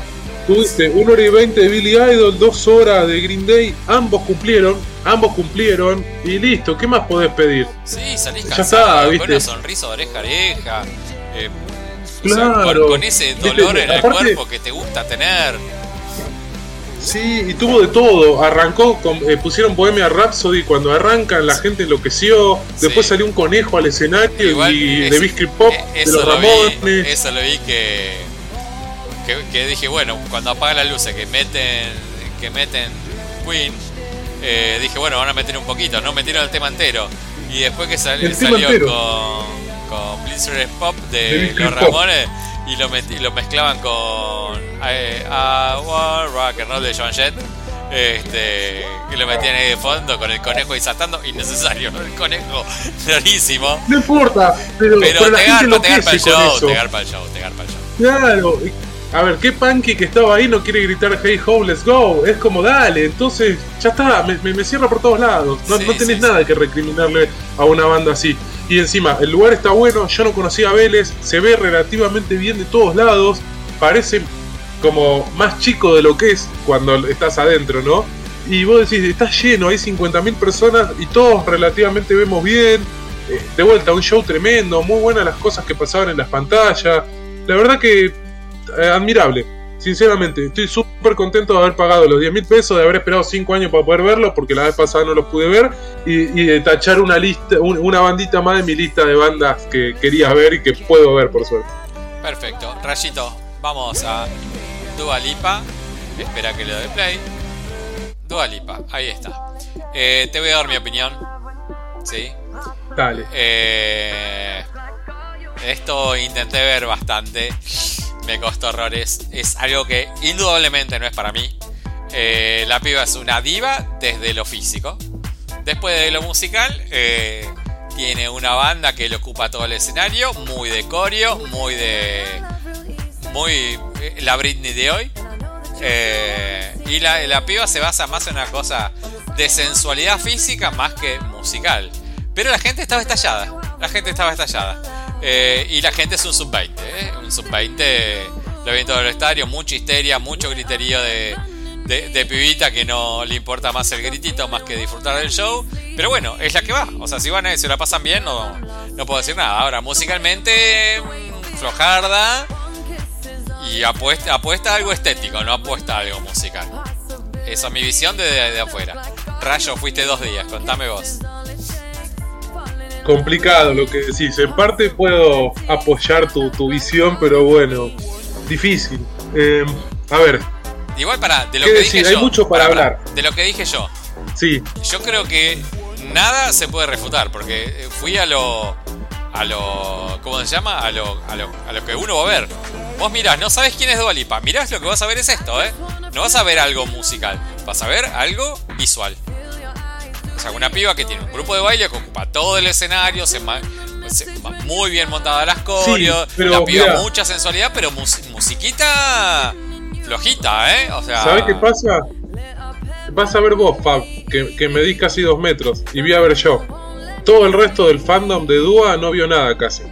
Tuviste 1 hora y 20 de Billy Idol, 2 horas de Green Day, ambos cumplieron, ambos cumplieron y listo, ¿qué más podés pedir? Sí, salís cansado, con una sonrisa de oreja a oreja. Eh, Claro. con, ese dolor en el cuerpo que te gusta tener. Sí, y tuvo de todo. Arrancó, con, eh, pusieron Bohemia Rhapsody. Cuando arrancan, la gente enloqueció. Después salió un conejo al escenario y de Biscuit Pop, de los Ramones. eso lo vi que, que, dije, bueno, cuando apaga la luz, que meten, que meten Queen, eh, dije, bueno, van a meter un poquito. No metieron el tema entero. Y después que salió con con Blizzard Pop de, los Ramones y lo, lo mezclaban con eh, Rock and Roll de John Jett. Este, que lo metían ahí de fondo con el conejo y saltando, innecesario, el conejo rarísimo. No importa, pero, pero, pero te, garpa, te garpa el show, te garpa el show, te garpa el show. Claro, a ver, ¿qué punky que estaba ahí no quiere gritar Hey ho, let's go? Es como, dale, entonces ya está, me, me, cierra por todos lados. No, no tenés nada que recriminarle a una banda así. Y encima, el lugar está bueno, yo no conocía a Vélez, se ve relativamente bien de todos lados, parece como más chico de lo que es cuando estás adentro, ¿no? Y vos decís, está lleno, hay 50.000 personas y todos relativamente vemos bien. Eh, de vuelta, un show tremendo, muy buenas las cosas que pasaban en las pantallas. La verdad que eh, admirable. Sinceramente, estoy súper contento de haber pagado los 10 mil pesos, de haber esperado 5 años para poder verlo, porque la vez pasada no los pude ver, y, de tachar una lista, una bandita más de mi lista de bandas que quería ver y que puedo ver, por suerte. Perfecto. Rayito, vamos a Dua Lipa. Espera que le dé play. Dua Lipa, ahí está. Eh, te voy a dar mi opinión. ¿Sí? Dale. Eh, esto intenté ver bastante. Me costó horrores. Es algo que indudablemente no es para mí. Eh, la piba es una diva desde lo físico. Después de lo musical, tiene una banda que le ocupa todo el escenario. Muy de coreo, muy de. Muy. La Britney de hoy. Eh, y la, la, piba se basa más en una cosa de sensualidad física más que musical. Pero la gente estaba estallada. La gente estaba estallada. Eh, y la gente es un sub-20. ¿eh? Un sub-20 lo vi en todo el estadio. Mucha histeria, mucho griterío de, de, pibita que no le importa más el gritito más que disfrutar del show. Pero bueno, es la que va. O sea, si van a se la pasan bien, no, no puedo decir nada. Ahora, musicalmente, mm, flojarda y apuesta, apuesta a algo estético, no apuesta a algo musical. Esa es mi visión desde de afuera. Rayo, fuiste dos días, contame vos. Complicado lo que decís. En parte puedo apoyar tu, tu visión, pero bueno, difícil. Eh, a ver. Igual para, de lo que dije Hay mucho para, hablar. De lo que dije yo. Sí. Yo creo que nada se puede refutar, porque fui a lo. a lo. ¿Cómo se llama? A lo, a lo, a lo que uno va a ver. Vos mirás, no sabes quién es Dualipa. Mirás, lo que vas a ver es esto, ¿eh? No vas a ver algo musical, vas a ver algo visual. O sea, una piba que tiene un grupo de baile que ocupa todo el escenario, se, muy bien montada las coreos, la piba mucha sensualidad, pero musiquita flojita, ¿eh? O sea. ¿Sabés qué pasa? Vas a ver vos, Fab, que, que medís casi dos metros, y vi a ver yo. Todo el resto del fandom de Dua no vio nada casi.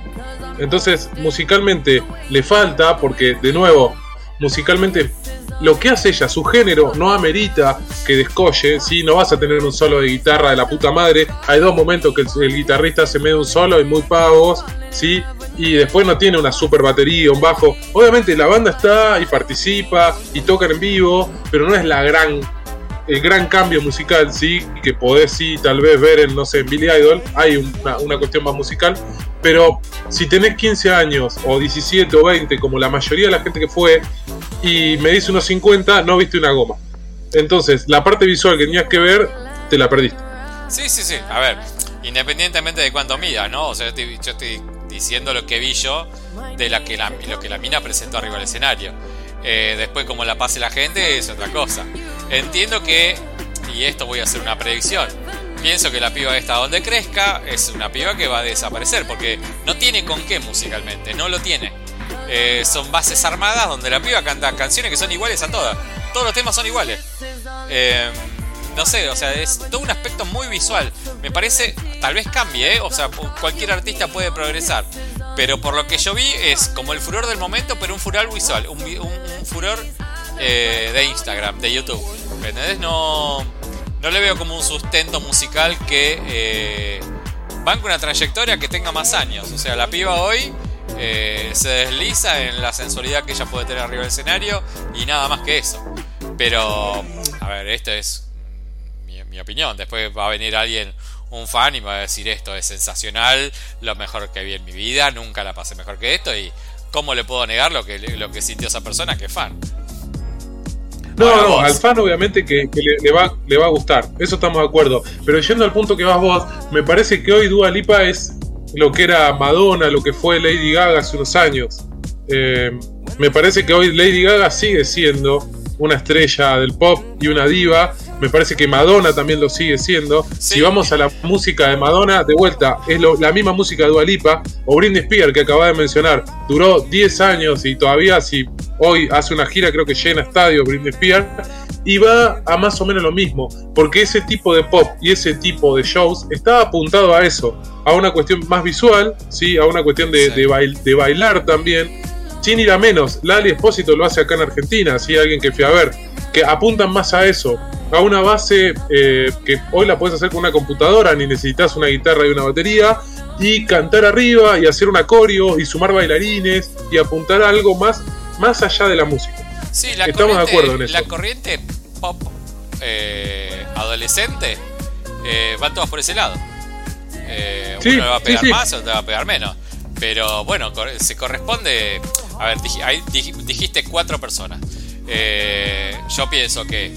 Entonces, musicalmente le falta, porque de nuevo, musicalmente lo que hace ella, su género, no amerita que descolle, ¿sí? no vas a tener un solo de guitarra de la puta madre. Hay dos momentos que el, guitarrista se mete un solo y muy pagos, ¿sí? y después no tiene una super batería, un bajo. Obviamente la banda está y participa y tocan en vivo, pero no es la gran el gran cambio musical, sí, que podés sí tal vez ver en, no sé, en Billy Idol, hay una, una, cuestión más musical, pero si tenés 15 años o 17 o 20, como la mayoría de la gente que fue, y me dice unos 50, no viste una goma. Entonces, la parte visual que tenías que ver, te la perdiste. Sí, sí, sí. A ver, independientemente de cuánto mida, ¿no? O sea, yo estoy, diciendo lo que vi yo de la que la, lo que la mina presentó arriba del escenario. Eh, después, como la pase la gente, es otra cosa. Entiendo que, y esto voy a hacer una predicción, pienso que la piba esta donde crezca es una piba que va a desaparecer porque no tiene con qué musicalmente, no lo tiene. Eh, son bases armadas donde la piba canta canciones que son iguales a todas. Todos los temas son iguales. Eh, no sé, o sea, es todo un aspecto muy visual. Me parece, tal vez cambie, ¿eh? o sea, cualquier artista puede progresar. Pero por lo que yo vi es como el furor del momento, pero un furor visual, un, furor de Instagram, de YouTube. No no le veo como un sustento musical que eh, banque una trayectoria que tenga más años. O sea, la piba hoy eh, se desliza en la sensualidad que ella puede tener arriba del escenario y nada más que eso. Pero, a ver, esto es mi, opinión. Después va a venir alguien, un fan, y me va a decir esto es sensacional, lo mejor que vi en mi vida, nunca la pasé mejor que esto y cómo le puedo negar lo que, lo que sintió esa persona que fan. No, no, al fan obviamente que, le, va, le va a gustar, eso estamos de acuerdo. Pero yendo al punto que vas vos, me parece que hoy Dua Lipa es lo que era Madonna, lo que fue Lady Gaga hace unos años. Eh, me parece que hoy Lady Gaga sigue siendo una estrella del pop y una diva. Me parece que Madonna también lo sigue siendo. Si vamos a la música de Madonna, de vuelta, es la misma música de Dua Lipa o Britney Spears que acaba de mencionar. Duró 10 años y todavía si Hoy hace una gira, creo que llena estadio Britney Spears, y va a más o menos lo mismo, porque ese tipo de pop y ese tipo de shows está apuntado a eso, a una cuestión más visual, ¿sí? a una cuestión de, de, bailar también, sin ir a menos, Lali Espósito lo hace acá en Argentina, ¿sí? alguien que fui a ver, que apuntan más a eso, a una base eh, que hoy la puedes hacer con una computadora, ni necesitas una guitarra y una batería, y cantar arriba y hacer un acorio y sumar bailarines y apuntar a algo más, más allá de la música. Sí, la Estamos de acuerdo en eso. La corriente pop eh, adolescente eh, va todas por ese lado. Eh, uno le va a pegar más o te va a pegar menos. Pero bueno, se corresponde. A ver, dijiste cuatro personas. Eh, yo pienso que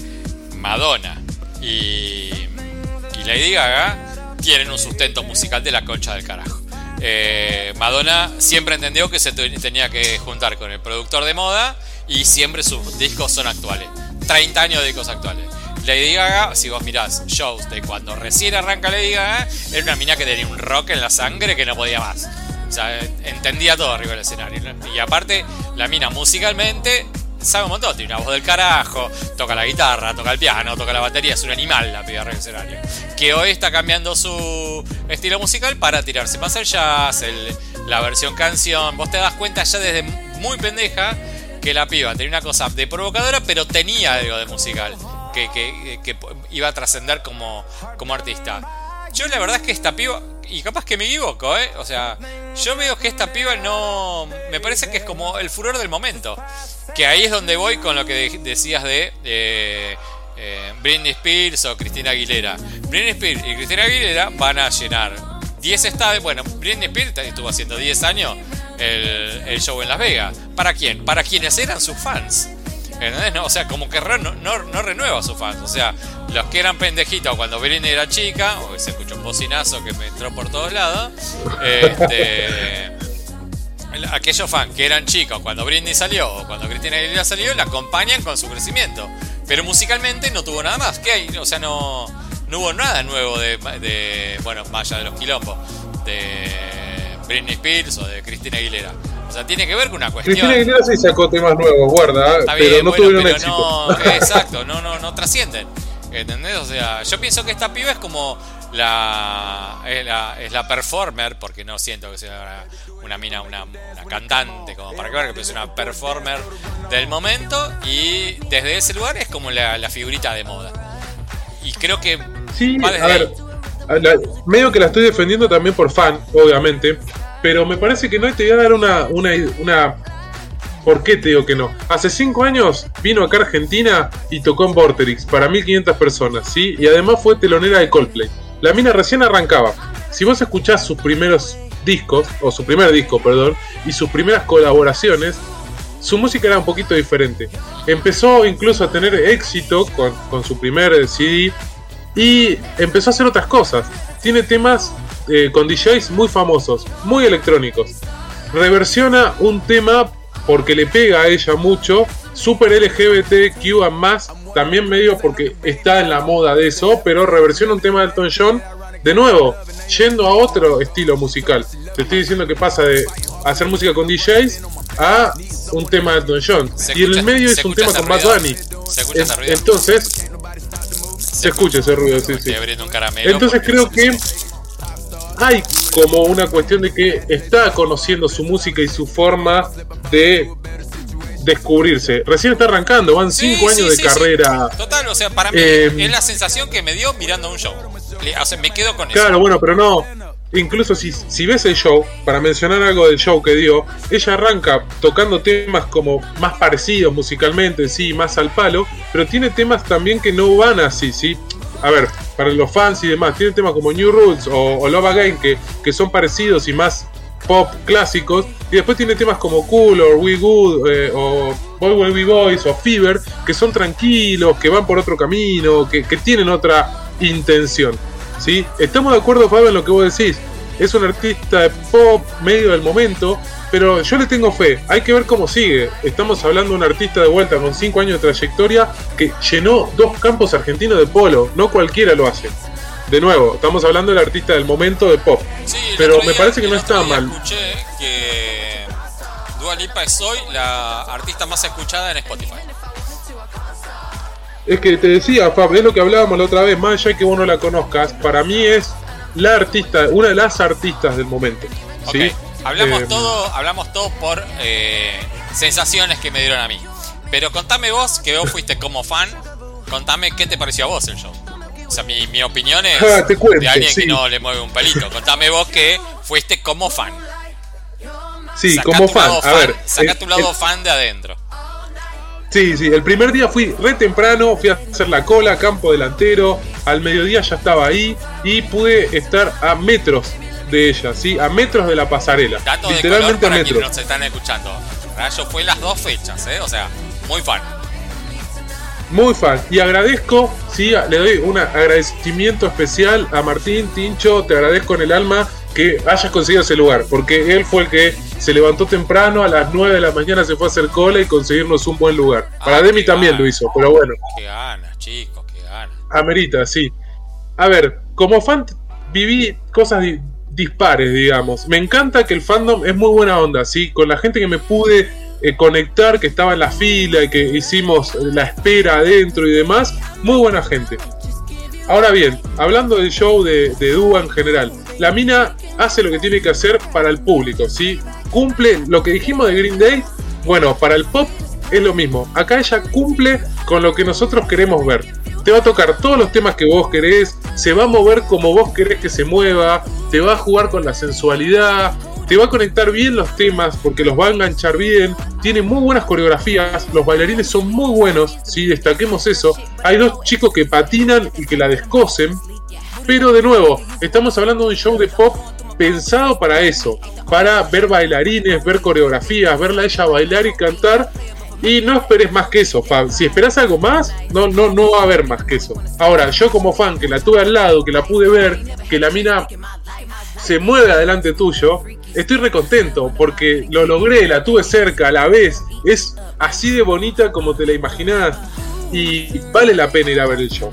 Madonna y, y Lady Gaga tienen un sustento musical de la concha del carajo. Eh, Madonna siempre entendió que se tenía que juntar con el productor de moda y siempre sus discos son actuales. 30 años de discos actuales. Lady Gaga, si vos mirás shows de cuando recién arranca Lady Gaga, era una mina que tenía un rock en la sangre que no podía más. Sea, entendía todo arriba del escenario. Y aparte, la mina musicalmente sabe un montón, tiene una voz del carajo, toca la guitarra, toca el piano, toca la batería, es un animal la piba arriba del escenario. Que hoy está cambiando su estilo musical para tirarse más al jazz, la versión canción. Vos te das cuenta ya desde muy pendeja que la piba tenía una cosa de provocadora, pero tenía algo de musical que, iba a trascender como, como artista. Yo la verdad es que esta piba, y capaz que me equivoco, ¿eh? O sea, yo veo que esta piba no... Me parece que es como el furor del momento. Que ahí es donde voy con lo que decías de... Eh, Britney Spears o Cristina Aguilera. Britney Spears y Cristina Aguilera van a llenar 10 estadios. Bueno, Britney Spears estuvo haciendo 10 años el, show en Las Vegas. ¿Para quién? Para quienes eran sus fans. O sea, como que no, no, renueva a sus fans. O sea, los que eran pendejitos cuando Britney era chica, o se escuchó un bocinazo que me entró por todos lados, este, aquellos fans que eran chicos cuando Britney salió o cuando Cristina Aguilera salió, la acompañan con su crecimiento. Pero musicalmente no tuvo nada más. ¿Qué? O sea, no, no hubo nada nuevo de, de, bueno, más allá de los quilombos, de Britney Spears o de Cristina Aguilera. O sea, tiene que ver con una cuestión. Cristina Aguilera sí sacó temas nuevos, guarda, pero no tuvieron éxito. No, exacto, no, no, no trascienden. ¿Entendés? O sea, yo pienso que esta piba es como la es, la es, la performer, porque no siento que sea una, mina, una, cantante, como para que ver, que es una performer del momento. Y desde ese lugar es como la, la figurita de moda. Y creo que sí, a ver, medio que la estoy defendiendo también por fan, obviamente. Pero me parece que no te voy a dar una, una, ¿Por qué te digo que no? Hace 5 años vino acá a Argentina y tocó en Vorterix para 1500 personas, ¿sí? Y además fue telonera de Coldplay. La mina recién arrancaba. Si vos escuchás sus primeros discos, o su primer disco, perdón, y sus primeras colaboraciones, su música era un poquito diferente. Empezó incluso a tener éxito con, con su primer CD y empezó a hacer otras cosas. Tiene temas eh, con DJs muy famosos, muy electrónicos. Reversiona un tema porque le pega a ella mucho, super LGBTQ más, también medio porque está en la moda de eso, pero reversiona un tema de Elton John, de nuevo, yendo a otro estilo musical. Te estoy diciendo que pasa de hacer música con DJs a un tema de Elton John. y en el medio es un tema con Bad Bunny. entonces, se escucha ese ruido, sí, sí. Entonces creo que hay como una cuestión de que está conociendo su música y su forma de descubrirse. Recién está arrancando, van 5 años de carrera. Total, o sea, para mí eh, es la sensación que me dio mirando un show. O sea, me quedo con eso. Claro, bueno, pero no. Incluso si, si ves el show, para mencionar algo del show que dio, ella arranca tocando temas como más parecidos musicalmente, sí, más al palo, pero tiene temas también que no van así, sí a ver, para los fans y demás, tiene temas como New Rules o, Love Again que, que son parecidos y más pop clásicos. Y después tiene temas como Cool o We Good eh, o Boy Will Be Boys o Fever que son tranquilos, que van por otro camino, que, que tienen otra intención. ¿sí? Estamos de acuerdo, Fabio, en lo que vos decís. Es un artista de pop medio del momento, pero yo le tengo fe, hay que ver cómo sigue. Estamos hablando de un artista de vuelta con 5 años de trayectoria que llenó dos campos argentinos de polo, no cualquiera lo hace. De nuevo, estamos hablando del artista del momento de pop. pero me parece que no está mal. Escuché que Dua Lipa es hoy la artista más escuchada en Spotify. Es que te decía, Fab, es lo que hablábamos la otra vez, más allá que vos no la conozcas, para mí es la artista, una de las artistas del momento. ¿sí? Hablamos eh, todo, hablamos todo por eh, sensaciones que me dieron a mí. Pero contame vos, que vos fuiste como fan, contame qué te pareció a vos el show. O sea, mi, mi opinión es ah, de alguien que no le mueve un pelito. Contame vos que fuiste como fan. Sí, como fan. A ver, saca tu lado fan de adentro. Sí, sí, el primer día fui re temprano, fui a hacer la cola, campo delantero, al mediodía ya estaba ahí y pude estar a metros de ella, ¿sí? A metros de la pasarela. literalmente a metros. nos están escuchando. Rayo fue las dos fechas, ¿eh? O sea, muy fan. Muy fan. Y agradezco, sí, le doy un agradecimiento especial a Martín Tincho, te agradezco en el alma que hayas conseguido ese lugar, porque él fue el que se levantó temprano, a las 9 de la mañana se fue a hacer cola y conseguirnos un buen lugar. Para Demi también lo hizo, pero bueno. Qué ganas, chicos, qué ganas. Amerita, sí. A ver, como fan viví cosas dispares, digamos. Me encanta que el fandom es muy buena onda, ¿sí? Con la gente que me pude eh, conectar, que estaba en la fila y que hicimos la espera adentro y demás, muy buena gente. Ahora bien, hablando del show de, de Dua en general, la mina hace lo que tiene que hacer para el público, ¿sí? Cumple lo que dijimos de Green Day, bueno, para el pop es lo mismo. Acá ella cumple con lo que nosotros queremos ver. Te va a tocar todos los temas que vos querés, se va a mover como vos querés que se mueva, te va a jugar con la sensualidad, te va a conectar bien los temas porque los va a enganchar bien, tiene muy buenas coreografías, los bailarines son muy buenos, si destaquemos eso. Hay dos chicos que patinan y que la descosen, pero de nuevo, estamos hablando de un show de pop pensado para eso, para ver bailarines, ver coreografías, verla ella bailar y cantar. Y no esperes más que eso, Fab. Si esperas algo más, no, no, no va a haber más que eso. Ahora, yo como fan que la tuve al lado, que la pude ver, que la mina se mueve adelante tuyo, estoy recontento porque lo logré, la tuve cerca, a la vez. Es así de bonita como te la imaginás y vale la pena ir a ver el show.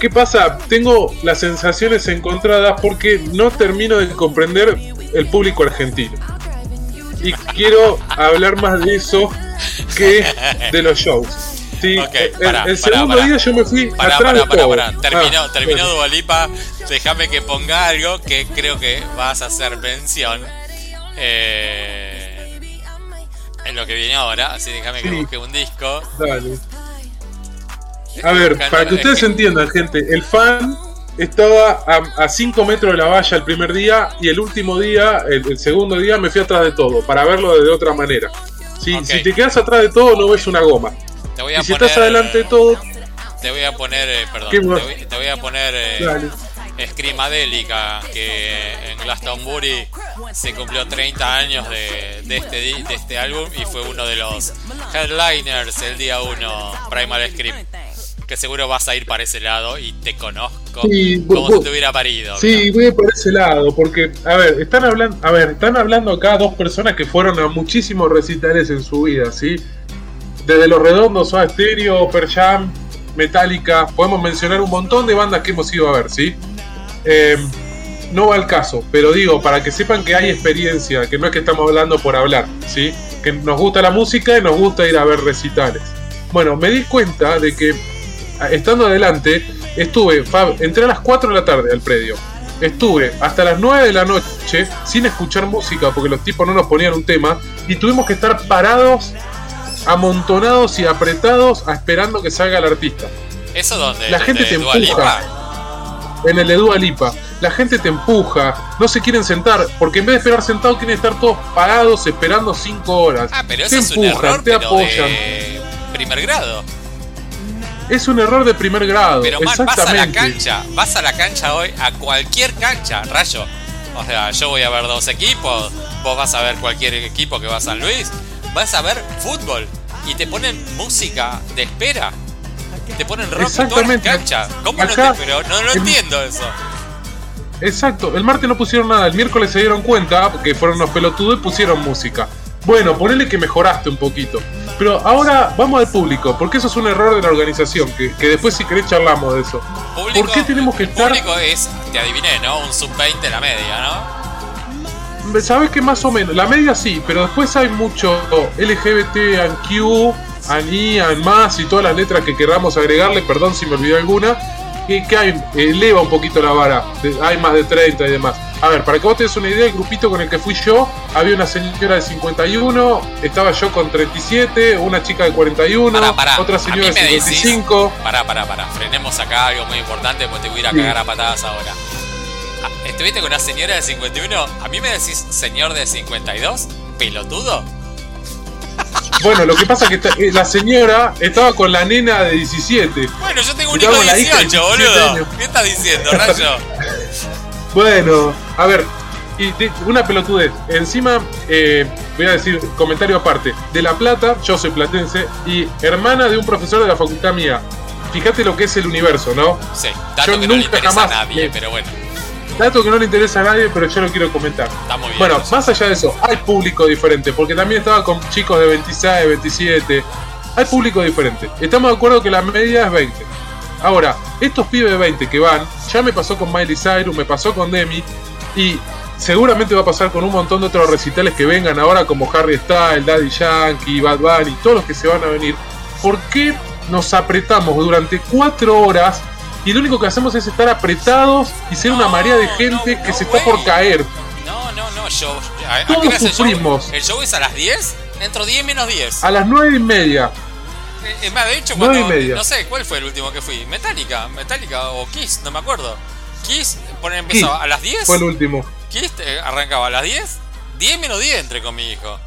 ¿Qué pasa? Tengo las sensaciones encontradas porque no termino de comprender el público argentino. Y quiero hablar más de eso que de los shows. Sí, el, segundo día yo me fui atrás de todo. Terminó, ah, terminó Dualipa. Déjame que ponga algo que creo que vas a hacer mención. Eh, en lo que viene ahora. Así déjame que busque un disco. Dale. A ver, para que ustedes entiendan, gente, el fan estaba a 5 metros de la valla el primer día y el último día, el, segundo día, me fui atrás de todo para verlo de, otra manera. Si, si te quedas atrás de todo, no ves una goma. Te voy a y si estás adelante de todo. Te voy a poner, eh, perdón, te voy, a poner eh, Scrimadélica, que en Glastonbury se cumplió 30 años de, de, este, de este álbum y fue uno de los headliners el día 1, Primal Scream que seguro vas a ir para ese lado y te conozco como si te hubiera parido. Sí, voy para ese lado, porque, a ver, están hablando, a ver, están hablando acá dos personas que fueron a muchísimos recitales en su vida, ¿sí? Desde Los Redondos, a Stereo, Per Jam, Metallica, podemos mencionar un montón de bandas que hemos ido a ver, ¿sí? Em, no va al caso, pero digo, para que sepan que hay experiencia, que no es que estamos hablando por hablar, ¿sí? Que nos gusta la música y nos gusta ir a ver recitales. Bueno, me di cuenta de que estando adelante, estuve, entré a las 4 de la tarde al predio. Estuve hasta las 9 de la noche sin escuchar música porque los tipos no nos ponían un tema y tuvimos que estar parados, amontonados y apretados esperando que salga el artista. ¿Eso dónde? La gente te empuja. En el de Dua Lipa. La gente te empuja, no se quieren sentar, porque en vez de esperar sentados quieren estar todos parados esperando 5 horas. Ah, pero te empujan, te apoyan. primer grado es un error de primer grado. Pero man, vas a la cancha, vas a la cancha hoy, a cualquier cancha, rayo. O sea, yo voy a ver dos equipos, vos vas a ver cualquier equipo que va a San Luis, vas a ver fútbol y te ponen música de espera. Te ponen rock en toda la cancha. ¿Cómo no te, pero no, lo entiendo eso. Exacto, el martes no pusieron nada, el miércoles se dieron cuenta, porque fueron unos pelotudos y pusieron música. Bueno, ponele que mejoraste un poquito. Pero ahora vamos al público, porque eso es un error de la organización, que, después si querés charlamos de eso. ¿Por qué tenemos que estar...? público es, te adiviné, ¿no? Un sub-20 la media, ¿no? Sabes que más o menos, la media sí, pero después hay mucho LGBT, and Q, and I, and más y todas las letras que queramos agregarle, perdón si me olvidé alguna, que, que hay, eleva un poquito la vara, hay más de 30 y demás. A ver, para que vos tengas una idea, el grupito con el que fui yo, había una señora de 51, estaba yo con 37, una chica de 41, otra señora de 55. pará, pará, pará, frenemos acá algo muy importante porque te voy a ir a cagar a patadas ahora. Ah, ¿Estuviste con una señora de 51? ¿A mí me decís señor de 52? ¿Pelotudo? Bueno, lo que pasa es que eh, la señora estaba con la nena de 17. Bueno, yo tengo un hijo de 18, boludo. ¿Qué estás diciendo, Rayo? bueno, a ver, y una pelotudez. Encima, eh, voy a decir comentario aparte. De La Plata, yo soy platense, y hermana de un profesor de la facultad mía. Fíjate lo que es el universo, ¿no? Sí, dato yo que nunca no le jamás a nadie, pero bueno. Dato que no le interesa a nadie, pero yo lo quiero comentar. Está muy bien, bueno, más allá de eso, hay público diferente, porque también estaba con chicos de 26, 27. Hay público diferente. Estamos de acuerdo que la media es 20. Ahora, estos pibes de 20 que van, ya me pasó con Miley Cyrus, me pasó con Demi, y seguramente va a pasar con un montón de otros recitales que vengan ahora, como Harry Styles, Daddy Yankee, Bad Bunny, todos los que se van a venir. ¿Por qué nos apretamos durante cuatro horas y lo único que hacemos es estar apretados y ser una marea de gente que se está por caer. No, no, no, show. Todos sufrimos. El show? es a las 10? Dentro 10 menos 10. A las 9 y media. Eh, es más, de hecho, cuando. No sé, ¿cuál fue el último que fui? Metallica, Metallica o Kiss, no me acuerdo. Kiss empezaba a las 10. Fue el último. Kiss eh, arrancaba a las 10. 10 menos 10 entre con mi hijo.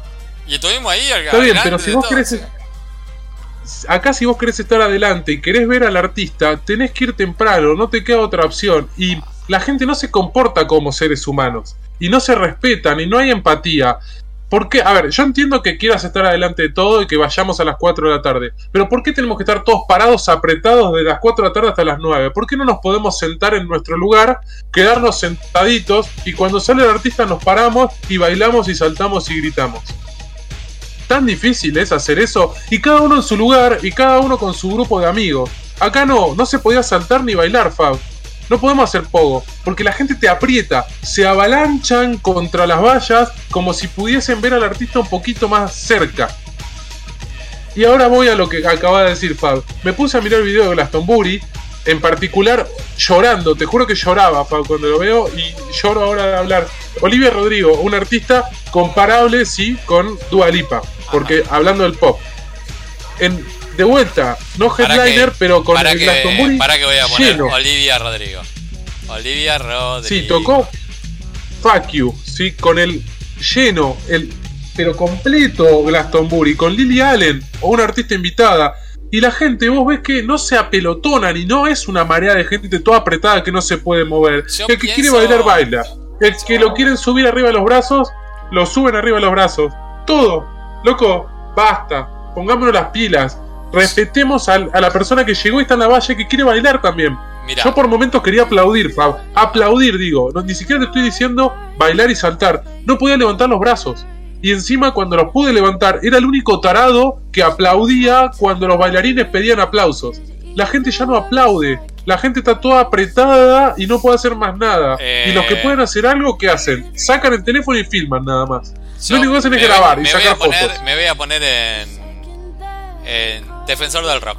Y estuvimos ahí al Está bien, pero si vos querés acá si vos querés estar adelante y querés ver al artista, tenés que ir temprano, no te queda otra opción. Y la gente no se comporta como seres humanos. Y no se respetan y no hay empatía. ¿Por qué? A ver, yo entiendo que quieras estar adelante de todo y que vayamos a las 4 de la tarde. Pero ¿por qué tenemos que estar todos parados, apretados de las 4 de la tarde hasta las 9? ¿Por qué no nos podemos sentar en nuestro lugar, quedarnos sentaditos y cuando sale el artista nos paramos y bailamos y saltamos y gritamos? tan difícil es hacer eso y cada uno en su lugar y cada uno con su grupo de amigos. Acá no, no se podía saltar ni bailar, Fab. No podemos hacer pogo, porque la gente te aprieta, se avalanchan contra las vallas como si pudiesen ver al artista un poquito más cerca. Y ahora voy a lo que acaba de decir Fab. Me puse a mirar el video de Glastonbury, en particular llorando, te juro que lloraba Fab cuando lo veo y lloro ahora de hablar. Olivia Rodrigo, un artista comparable, sí, con Dua Lipa porque hablando del pop. En, de vuelta, no headliner, pero con el Glastonbury Para que voy a poner Olivia Rodrigo. Olivia Rodrigo. Sí, tocó Fuck You, sí, con el lleno, el pero completo Glastonbury, con Lily Allen o una artista invitada. Y la gente, vos ves que no se apelotonan y no es una marea de gente toda apretada que no se puede mover. el que quiere bailar, baila. El que lo quieren subir arriba de los brazos, lo suben arriba de los brazos. Todo loco, basta, pongámonos las pilas, respetemos a, la persona que llegó y está en la valle que quiere bailar también. Yo por momentos quería aplaudir, Fab. Aplaudir, digo. No, ni siquiera te estoy diciendo bailar y saltar. No podía levantar los brazos. Y encima cuando los pude levantar, era el único tarado que aplaudía cuando los bailarines pedían aplausos. La gente ya no aplaude. La gente está toda apretada y no puede hacer más nada. Y los que eh. pueden hacer algo, ¿qué hacen? Sacan el teléfono y filman nada más. Lo único que hacen es grabar y sacar fotos. Me voy a poner en, en defensor del rock.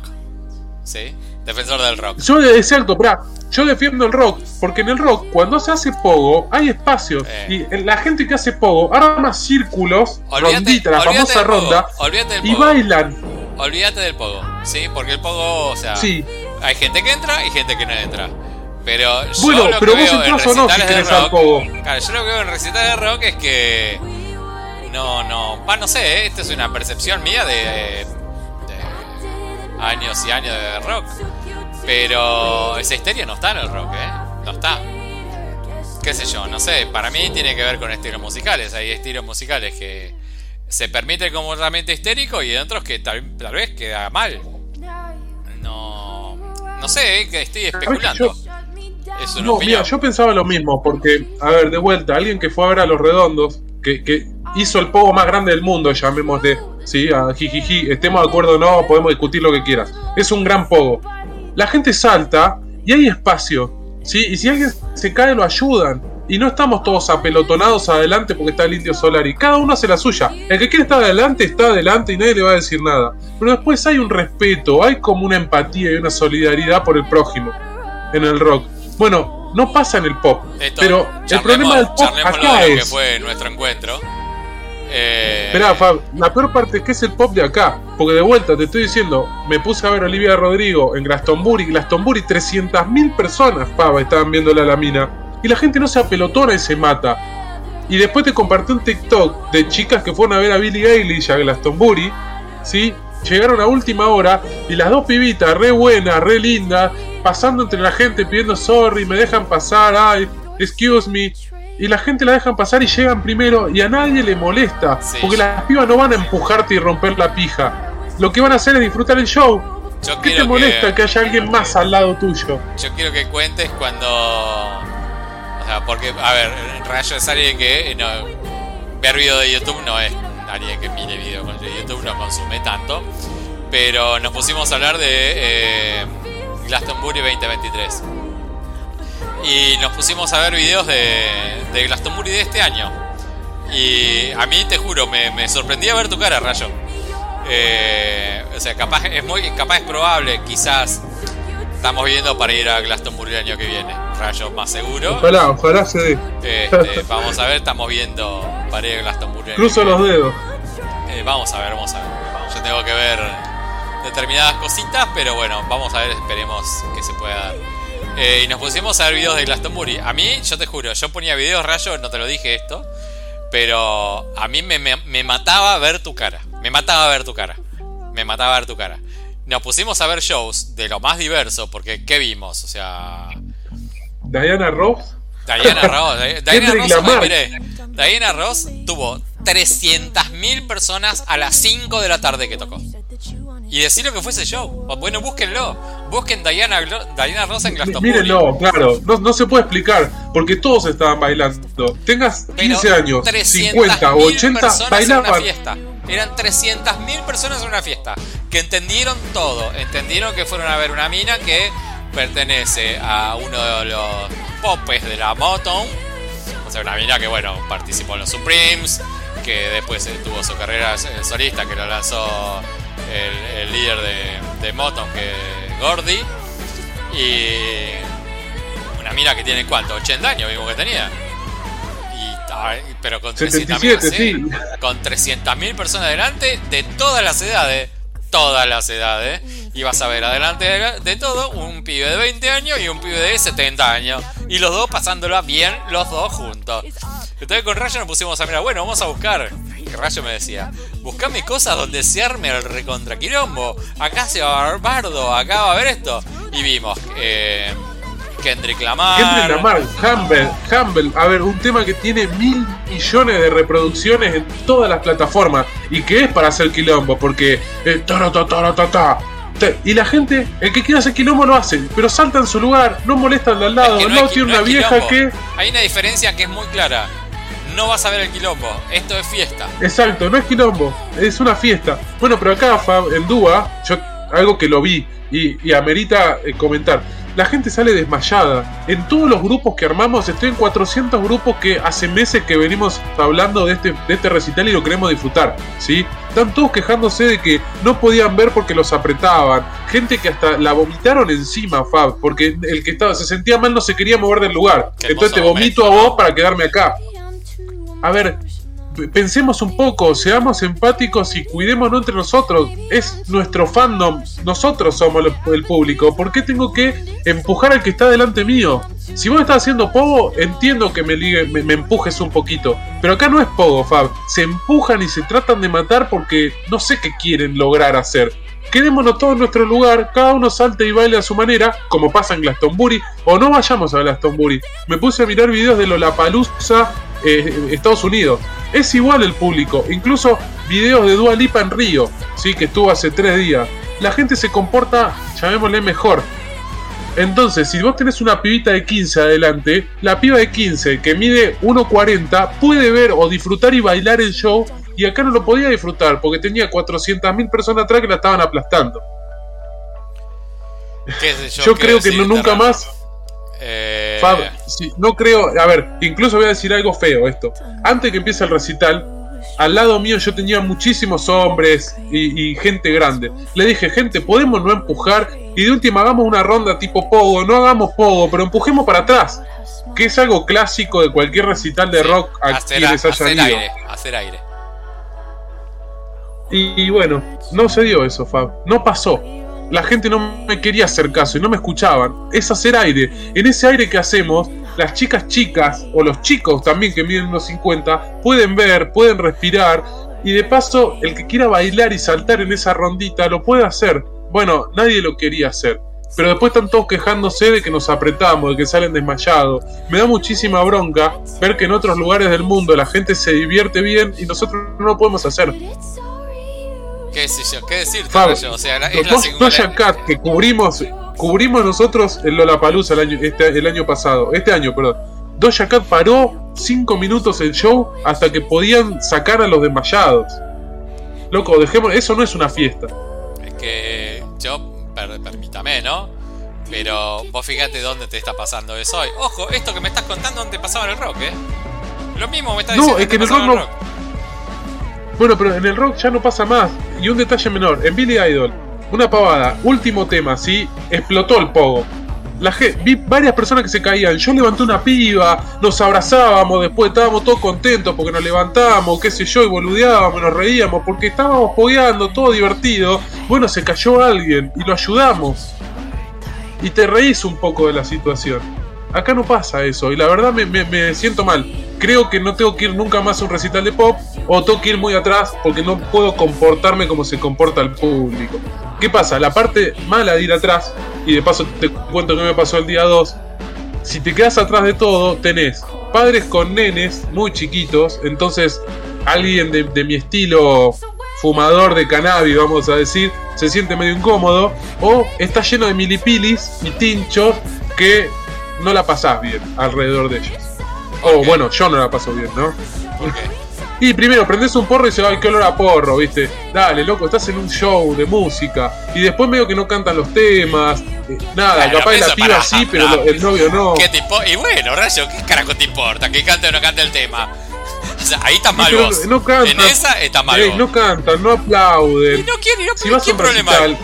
¿Sí? Defensor del rock. Yo, es cierto, yo defiendo el rock, porque en el rock, cuando se hace pogo, hay espacios. Eh. Y la gente que hace pogo arma círculos, rondita, la famosa ronda, y bailan. Olvídate del pogo, ¿sí? Porque el pogo, o sea, sí. hay gente que entra y gente que no entra. Pero bueno, pero vos entras o no si querés al pogo. Claro, yo lo que veo en recitales de rock es que no, no. Va, no sé, ¿eh? esta es una percepción mía de, años y años de rock. Pero esa histeria no está en el rock, ¿eh? No está. Qué sé yo, no sé. Para mí tiene que ver con estilos musicales. Hay estilos musicales que se permite como realmente histérico y otros que tal, vez queda mal. No. No sé, ¿eh? que estoy especulando. no, mira, yo pensaba lo mismo, porque, a ver, de vuelta, alguien que fue a ver a los redondos, que, que hizo el pogo más grande del mundo, llamémosle, ¿sí? A jijiji, estemos de acuerdo o no, podemos discutir lo que quieras. Es un gran pogo. La gente salta y hay espacio, ¿sí? Y si alguien se cae, lo ayudan. Y no estamos todos apelotonados adelante porque está el indio solar y cada uno hace la suya. El que quiere estar adelante está adelante y nadie le va a decir nada. Pero después hay un respeto, hay como una empatía y una solidaridad por el prójimo en el rock. Bueno, no pasa en el pop. pero el problema del pop acá es. que fue nuestro encuentro. Eh... Fab, la peor parte es que es el pop de acá. Porque de vuelta te estoy diciendo, me puse a ver a Olivia Rodrigo en Glastonbury. Glastonbury, 300.000 personas, Fab, estaban viéndola a la mina. Y la gente no se apelotona y se mata. Y después te compartí un TikTok de chicas que fueron a ver a Billie Eilish a Glastonbury. ¿Sí? Llegaron a última hora y las dos pibitas, re buenas, re lindas, pasando entre la gente pidiendo sorry, me dejan pasar, ay, excuse me. Y la gente la dejan pasar y llegan primero y a nadie le molesta. porque las pibas no van a empujarte y romper la pija. Lo que van a hacer es disfrutar el show. ¿Qué te molesta que, haya alguien más al lado tuyo? Yo quiero que cuentes cuando. O sea, porque, a ver, Rayo es alguien que no, ver video de YouTube no es alguien que mire video de YouTube, no consume tanto. Pero nos pusimos a hablar de eh, Glastonbury 2023. Y nos pusimos a ver videos de, de Glastonbury de este año. Y a mí te juro, me, me sorprendía ver tu cara, Rayo. Eh, o sea, capaz es muy capaz es probable, quizás estamos viendo para ir a Glastonbury el año que viene. Rayo más seguro. Ojalá, ojalá se dé. Este, vamos a ver, estamos viendo para ir a Glastonbury. Cruzo los dedos. Eh, vamos a ver, vamos a ver. Yo tengo que ver determinadas cositas, pero bueno, vamos a ver, esperemos que se pueda dar. Eh, y nos pusimos a ver videos de Glastonbury. A mí, yo te juro, yo ponía videos, Rayo, no te lo dije esto, pero a mí me, me mataba ver tu cara. Me mataba ver tu cara. Me mataba ver tu cara. Nos pusimos a ver shows de lo más diverso, porque ¿qué vimos? O sea. Diana Ross. Diana Ross. Diana Ross, Diana Ross tuvo 300.000 personas a las 5 de la tarde que tocó. Y decir lo que fue ese show. Bueno, búsquenlo. Busquen Diana, Diana Ross en Glastonbury. Mírenlo, claro. No, no, se puede explicar. Porque todos estaban bailando. Tengas 15 años, 50 o 80, bailaban. fiesta. Eran 300.000 personas en una fiesta que entendieron todo. Entendieron que fueron a ver una mina que pertenece a uno de los popes de la Motown. O sea, una mina que, bueno, participó en los Supremes, que después tuvo su carrera solista, que lo lanzó el, líder de, de, Motown, que Gordy. Y una mina que tiene, ¿cuánto? 80 años, mismo que tenía pero con 300.000 con 300.000 personas delante de todas las edades, todas las edades, y vas a ver adelante de, todo un pibe de 20 años y un pibe de 70 años, y los dos pasándola bien, los dos juntos. Entonces con Rayo nos pusimos a mirar, bueno, vamos a buscar. Rayo me decía, buscame cosas donde se arme el recontraquilombo. Acá se va a ver bardo, acá va a haber esto. Y vimos, eh, Kendrick Lamar. Kendrick Lamar, Humble, Humble. A ver, un tema que tiene mil millones de reproducciones en todas las plataformas. Y que es para hacer quilombo, porque. Eh, y la gente, el que quiera hacer quilombo lo hace, pero salta en su lugar, no molestan al lado. al lado tiene una vieja que. Hay una diferencia que es muy clara. No vas a ver el quilombo, esto es fiesta. Exacto, no es quilombo, es una fiesta. Bueno, pero acá, en Dúa, yo algo que lo vi y, amerita eh, comentar la gente sale desmayada. En todos los grupos que armamos, estoy en 400 grupos que hace meses que venimos hablando de este, de este recital y lo queremos disfrutar, ¿sí? Están todos quejándose de que no podían ver porque los apretaban. Gente que hasta la vomitaron encima, Fab, porque el que estaba se sentía mal no se quería mover del lugar. Entonces te vomito a vos para quedarme acá. A ver, pensemos un poco, seamos empáticos y cuidémonos entre nosotros. Es nuestro fandom, nosotros somos el público. ¿Por qué tengo que empujar al que está delante mío? Si vos estás haciendo pogo, entiendo que me, empujes un poquito. Pero acá no es pogo, Fab. Se empujan y se tratan de matar porque no sé qué quieren lograr hacer. Quedémonos todos en nuestro lugar, cada uno salte y baile a su manera, como pasa en Glastonbury, o no vayamos a Glastonbury. Me puse a mirar videos de Lollapalooza, eh, Estados Unidos es igual el público, incluso videos de Dua Lipa en Río, ¿sí? que estuvo hace tres días. La gente se comporta, llamémosle mejor. Entonces, si vos tenés una pibita de 15 adelante, la piba de 15 que mide 1.40 puede ver o disfrutar y bailar el show y acá no lo podía disfrutar porque tenía 400.000 personas atrás que la estaban aplastando. yo? creo que no, nunca más eh... Fab, no creo. A ver, incluso voy a decir algo feo esto. Antes que empiece el recital, al lado mío yo tenía muchísimos hombres y, gente grande. Le dije, gente, podemos no empujar y de última hagamos una ronda tipo pogo, no hagamos pogo, pero empujemos para atrás. Que es algo clásico de cualquier recital de rock a hacer, quienes hayan aire, hacer aire. Y, bueno, no se dio eso, Fab. No pasó. La gente no me quería hacer caso y no me escuchaban. Es hacer aire. En ese aire que hacemos, las chicas chicas o los chicos también que miden unos 50 pueden ver, pueden respirar y de paso el que quiera bailar y saltar en esa rondita lo puede hacer. Bueno, nadie lo quería hacer. Pero después están todos quejándose de que nos apretamos, de que salen desmayados. Me da muchísima bronca ver que en otros lugares del mundo la gente se divierte bien y nosotros no lo podemos hacer. ¿Qué sé yo? ¿Qué decir? O sea, es la Cat que cubrimos cubrimos nosotros el Lollapalooza el año, este, el año pasado, este año, perdón. Doja Cat paró 5 minutos el show hasta que podían sacar a los desmayados. Loco, dejemos, eso no es una fiesta. Es que yo, permítame, ¿no? Pero vos fíjate dónde te está pasando eso hoy. Ojo, esto que me estás contando dónde pasaba en el rock, ¿eh? Lo mismo me estás diciendo. No, es que en el rock no. Bueno, pero en el rock ya no pasa más. Y un detalle menor, en Billy Idol una pavada. Último tema, ¿sí? Explotó el pogo. La vi varias personas que se caían. Yo levanté una piba, nos abrazábamos, después estábamos todos contentos porque nos levantamos, qué sé yo, y boludeábamos, nos reíamos, porque estábamos pogueando, todo divertido. Bueno, se cayó alguien y lo ayudamos. Y te reís un poco de la situación. Acá no pasa eso, y la verdad me siento mal creo que no tengo que ir nunca más a un recital de pop o tengo que ir muy atrás porque no puedo comportarme como se comporta el público. ¿Qué pasa? La parte mala de ir atrás, y de paso te cuento que me pasó el día 2, si te quedas atrás de todo, tenés padres con nenes muy chiquitos, entonces alguien de, de mi estilo fumador de cannabis, vamos a decir, se siente medio incómodo, o está lleno de milipilis y tinchos que no la pasás bien alrededor de ellos. Oh, bueno, yo no la paso bien, ¿no? Y primero prendes un porro y se ay, qué olor a porro, ¿viste? Dale, loco, estás en un show de música. Y después medio que no cantan los temas. Eh, nada, capaz de la piba sí, pero el novio no. ¿Qué tipo? Y bueno, Rayo, ¿qué carajo te importa? Que cante o no cante el tema. O sea, ahí está mal vos. No cantan, en esa está mal vos. No cantan, no aplauden. Y no quieren, no, si ¿qué problema hay?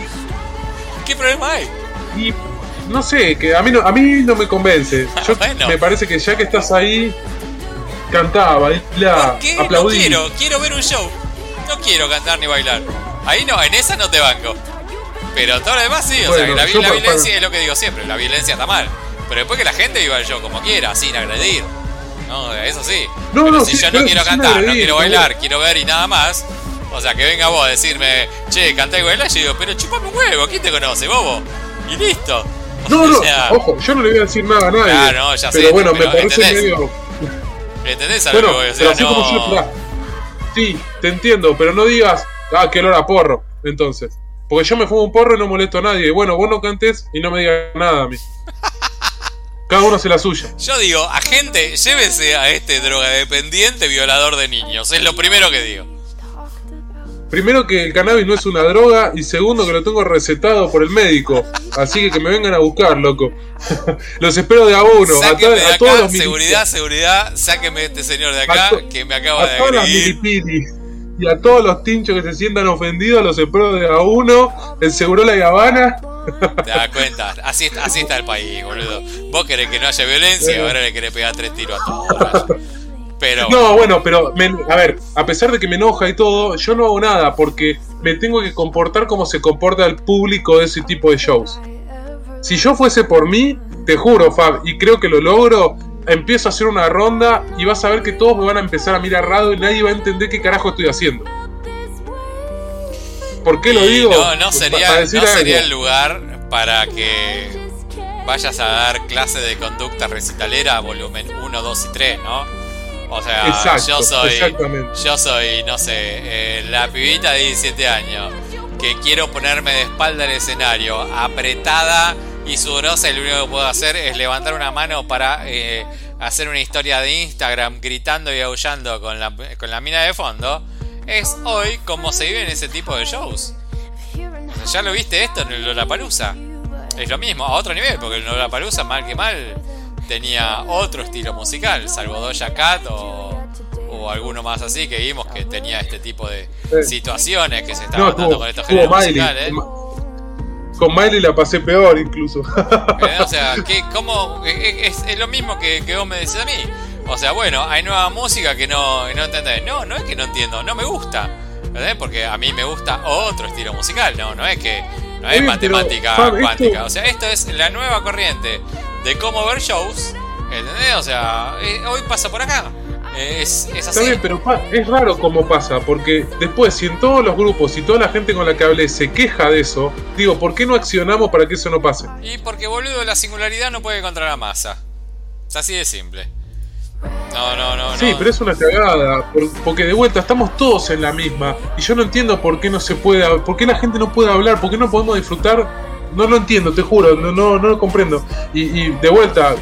¿Qué problema hay? Y no sé, que a mí no, a mí no me convence. Yo me parece que ya que estás ahí, cantaba, bailá, aplaudí. No quiero, quiero ver un show. No quiero cantar ni bailar. Ahí no, en esa no te banco. Pero todo lo demás sí, o sea, la, violencia es lo que digo siempre, la violencia está mal. Pero después que la gente viva el show como quiera, sin agredir. No, eso sí. No, pero si yo no quiero cantar, no quiero bailar, quiero ver y nada más. O sea, que venga vos a decirme, che, cantá y bailá, yo digo, pero chupame un huevo, ¿quién te conoce, bobo? Y listo. No, no, ojo, yo no le voy a decir nada a nadie. Ah, no, ya pero bueno, me parece medio. ¿Me entendés a bueno, que voy a decir? así como yo, sí, te entiendo, pero no digas, ah, que olor a porro, entonces. Porque yo me fumo un porro y no molesto a nadie. Bueno, vos no cantes y no me digas nada a mí. Cada uno hace la suya. Yo digo, agente, llévese a este drogadependiente violador de niños. Es lo primero que digo. Primero que el cannabis no es una droga y segundo que lo tengo recetado por el médico. Así que que me vengan a buscar, loco. los espero de a uno. a, de acá, todos seguridad, seguridad, sáqueme este señor de acá que me acaba de agredir. Y a todos los tinchos que se sientan ofendidos, los espero de a uno. El seguro la Habana. Te das cuenta, así, así está el país, boludo. Vos querés que no haya violencia y ahora le querés pegar tres tiros a todos. No, bueno, pero a ver, a pesar de que me enoja y todo, yo no hago nada porque me tengo que comportar como se comporta el público de ese tipo de shows. Si yo fuese por mí, te juro, Fab, y creo que lo logro, empiezo a hacer una ronda y vas a ver que todos me van a empezar a mirar raro y nadie va a entender qué carajo estoy haciendo. ¿Por qué lo digo? No, no sería, no sería el lugar para que vayas a dar clase de conducta recitalera volumen 1, 2 y 3, ¿no? O sea, yo soy. Yo soy, no sé, eh, la pibita de 17 años. Que quiero ponerme de espalda al escenario, apretada y sudorosa, y lo único que puedo hacer es levantar una mano para eh, hacer una historia de Instagram gritando y aullando con la, con la mina de fondo. Es hoy como se vive en ese tipo de shows. ya lo viste esto en el Lollapalooza. Es lo mismo, a otro nivel, porque el Lollapalooza, mal que mal, tenía otro estilo musical, salvo Doja Cat o, o alguno más así que vimos que tenía este tipo de situaciones que se estaban dando con estos géneros musicales. Con Miley la pasé peor incluso. Eh, o sea, que como es, lo mismo que, que, vos me decís a mí. O sea, bueno, hay nueva música que no, no entendés. No, no es que no entiendo, no me gusta. ¿Verdad? Porque a mí me gusta otro estilo musical, no, no es que no es matemática cuántica. O sea, esto es la nueva corriente de cómo ver shows. ¿Entendés? O sea, eh, hoy pasa por acá. Es, es así. Está bien, pero es raro cómo pasa, porque después, si en todos los grupos y toda la gente con la que hablé se queja de eso, digo, ¿por qué no accionamos para que eso no pase? Y porque, boludo, la singularidad no puede contra la masa. Es así de simple. No, no, no. Sí, pero es una cagada. Porque de vuelta estamos todos en la misma. Y yo no entiendo por qué no se puede. ¿Por qué la gente no puede hablar? ¿Por qué no podemos disfrutar? No lo entiendo, te juro. No, no, no lo comprendo. Y, de vuelta,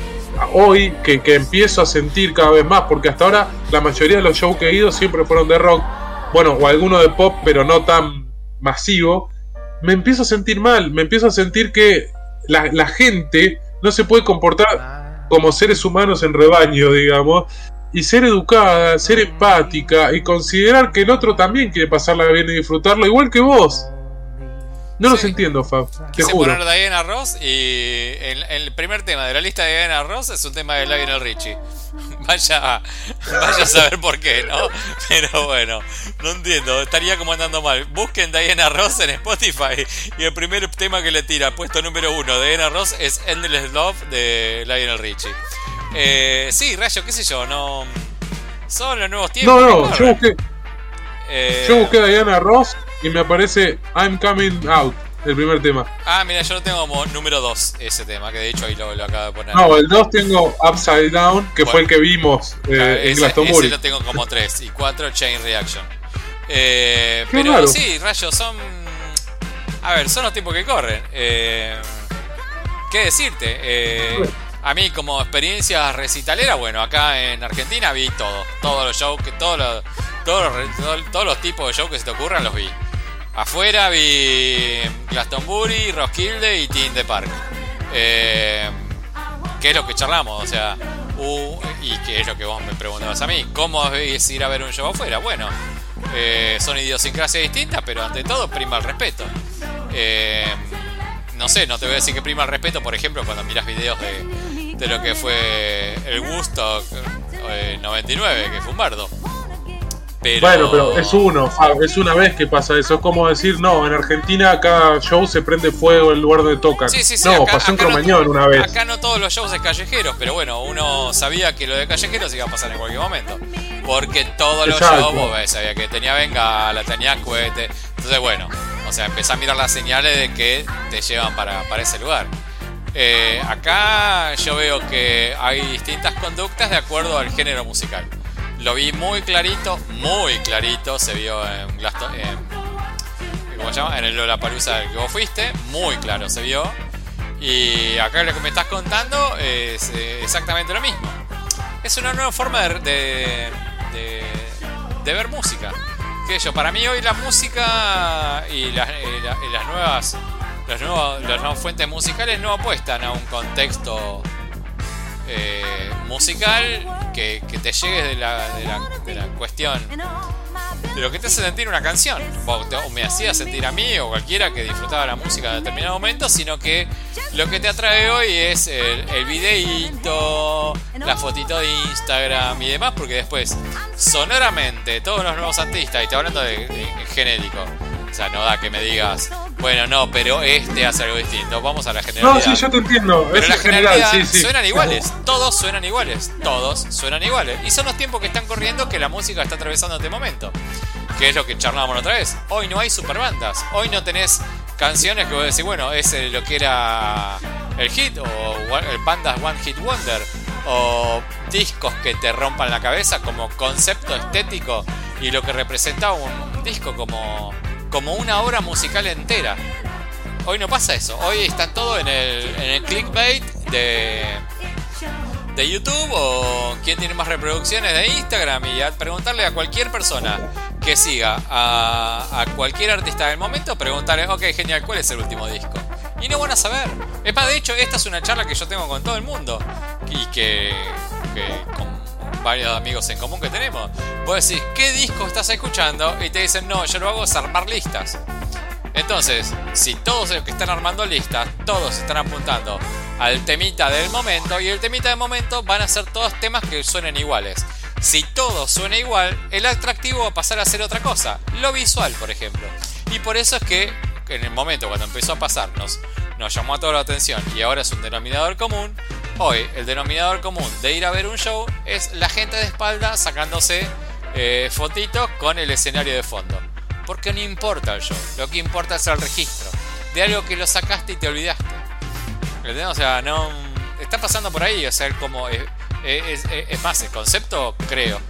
hoy que, que, empiezo a sentir cada vez más. Porque hasta ahora la mayoría de los shows que he ido siempre fueron de rock. Bueno, o alguno de pop, pero no tan masivo. Me empiezo a sentir mal. Me empiezo a sentir que la, la gente no se puede comportar como seres humanos en rebaño, digamos, y ser educada, ser empática y considerar que el otro también quiere pasarla bien y disfrutarlo igual que vos. No los entiendo, Fab. Te Quise juro. poner Diana Ross y el, primer tema de la lista de Diana Ross es un tema de Lionel Richie. Vaya, vaya a saber por qué, ¿no? Pero bueno, no entiendo, estaría como andando mal. Busquen Diana Ross en Spotify y el primer tema que le tira, puesto número uno de Diana Ross, es Endless Love de Lionel Richie. Eh, sí, Rayo, qué sé yo, no. Son los nuevos tiempos. No, no, yo busqué. Eh, yo busqué a Diana Ross y me aparece I'm Coming Out, el primer tema. Ah, mira, yo lo tengo como número 2 ese tema, que de hecho ahí lo, acabo de poner. No, el 2 tengo Upside Down, que fue el que vimos eh, en Glastonbury. Ese lo tengo como 3 y 4 Chain Reaction. Eh, pero sí, rayos, son. A ver, son los tiempos que corren. Eh, ¿Qué decirte? Eh, a mí como experiencia recitalera, bueno, acá en Argentina vi todo, todos los shows, que todos los, todos los, todos los tipos de shows que se te ocurran los vi. Afuera vi Glastonbury, Roskilde y the Park. Eh, ¿Qué es lo que charlamos? O sea, y qué es lo que vos me preguntabas a mí. ¿Cómo es ir a ver un show afuera? Bueno, eh, son idiosincrasias distintas, pero ante todo prima el respeto. Eh, no sé, no te voy a decir que prima el respeto, por ejemplo, cuando miras videos de, de lo que fue el Woodstock 99, que fue un bardo. Bueno, pero es uno, es una vez que pasa eso. Es como decir, no, en Argentina cada show se prende fuego en el lugar donde tocan. Sí, sí, sí, no, pasó en Cromañón una vez. Acá no todos los shows es callejeros, pero bueno, uno sabía que lo de callejeros iba a pasar en cualquier momento. Porque todos los shows, vos ves, sabía que tenía bengala, tenía cohete. Entonces, bueno, o sea, empecé a mirar las señales de que te llevan para, para ese lugar. Eh, acá yo veo que hay distintas conductas de acuerdo al género musical. Lo vi muy clarito, muy clarito. Se vio en Glaston, ¿cómo se llama? En el Lollapalooza que vos fuiste. Muy claro se vio. Y acá lo que me estás contando es eh, exactamente lo mismo. Es una nueva forma de, de, ver música. Que yo, para mí hoy la música y, las, nuevas las nuevas fuentes musicales no apuestan a un contexto eh, musical que, te llegues de la, de, la, cuestión de lo que te hace sentir una canción. O, me hacía sentir a mí o cualquiera que disfrutaba la música en determinado momento, sino que lo que te atrae hoy es el, el videíto, la fotito de Instagram y demás, porque después, sonoramente, todos los nuevos artistas, y estoy hablando de, de genérico, o sea, no da que me digas, bueno, no, pero este hace algo distinto. Vamos a la generalidad. No, sí, yo te entiendo. Pero la generalidad sí, sí. suenan iguales. Todos suenan iguales. Todos suenan iguales. Y son los tiempos que están corriendo que la música está atravesando este momento. Que es lo que charlábamos otra vez. Hoy no hay superbandas. Hoy no tenés canciones que vos decís, bueno, es lo que era el hit o bandas One Hit Wonder o discos que te rompan la cabeza como concepto estético y lo que representaba un disco como como una obra musical entera. Hoy no pasa eso. Hoy está todo en el, en el clickbait de, de YouTube o quién tiene más reproducciones de Instagram y a preguntarle a cualquier persona que siga a, a cualquier artista del momento, preguntarle, ok, genial, ¿cuál es el último disco? Y no van a saber. Es más, de hecho, esta es una charla que yo tengo con todo el mundo y que, que con varios amigos en común que tenemos. Vos decís, ¿qué disco estás escuchando? Y te dicen, no, yo lo hago es armar listas. Entonces, si todos los que están armando listas, todos están apuntando al temita del momento, y el temita del momento van a ser todos temas que suenen iguales. Si todo suena igual, el atractivo va a pasar a ser otra cosa, lo visual, por ejemplo. Y por eso es que en el momento cuando empezó a pasarnos, nos llamó a toda la atención y ahora es un denominador común, hoy el denominador común de ir a ver un show es la gente de espalda sacándose eh, fotitos con el escenario de fondo. Porque no importa el show, lo que importa es el registro de algo que lo sacaste y te olvidaste. O sea, no. Está pasando por ahí, o sea, como. Es, es más, el concepto, creo,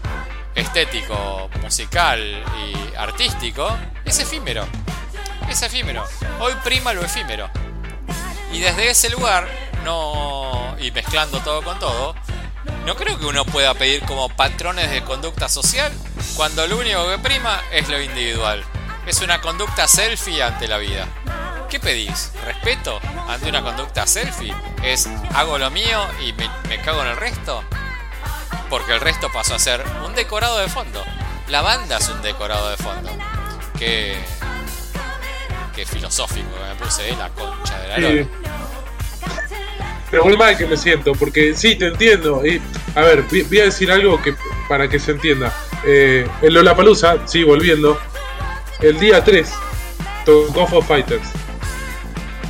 estético, musical y artístico es efímero. Es efímero. Hoy prima lo efímero. Y desde ese lugar, no. y mezclando todo con todo, no creo que uno pueda pedir como patrones de conducta social cuando lo único que prima es lo individual. Es una conducta selfie ante la vida. ¿Qué pedís? ¿Respeto ante una conducta selfie? ¿Es hago lo mío y me, cago en el resto? Porque el resto pasó a ser un decorado de fondo. La banda es un decorado de fondo. Qué, qué filosófico me puse, ¿eh? la concha de la lora. Pero muy mal que me siento, porque sí, te entiendo. Y, a ver, voy a decir algo que para que se entienda. Eh, en Lollapalooza, sí, volviendo, el día 3 tocó Foo Fighters.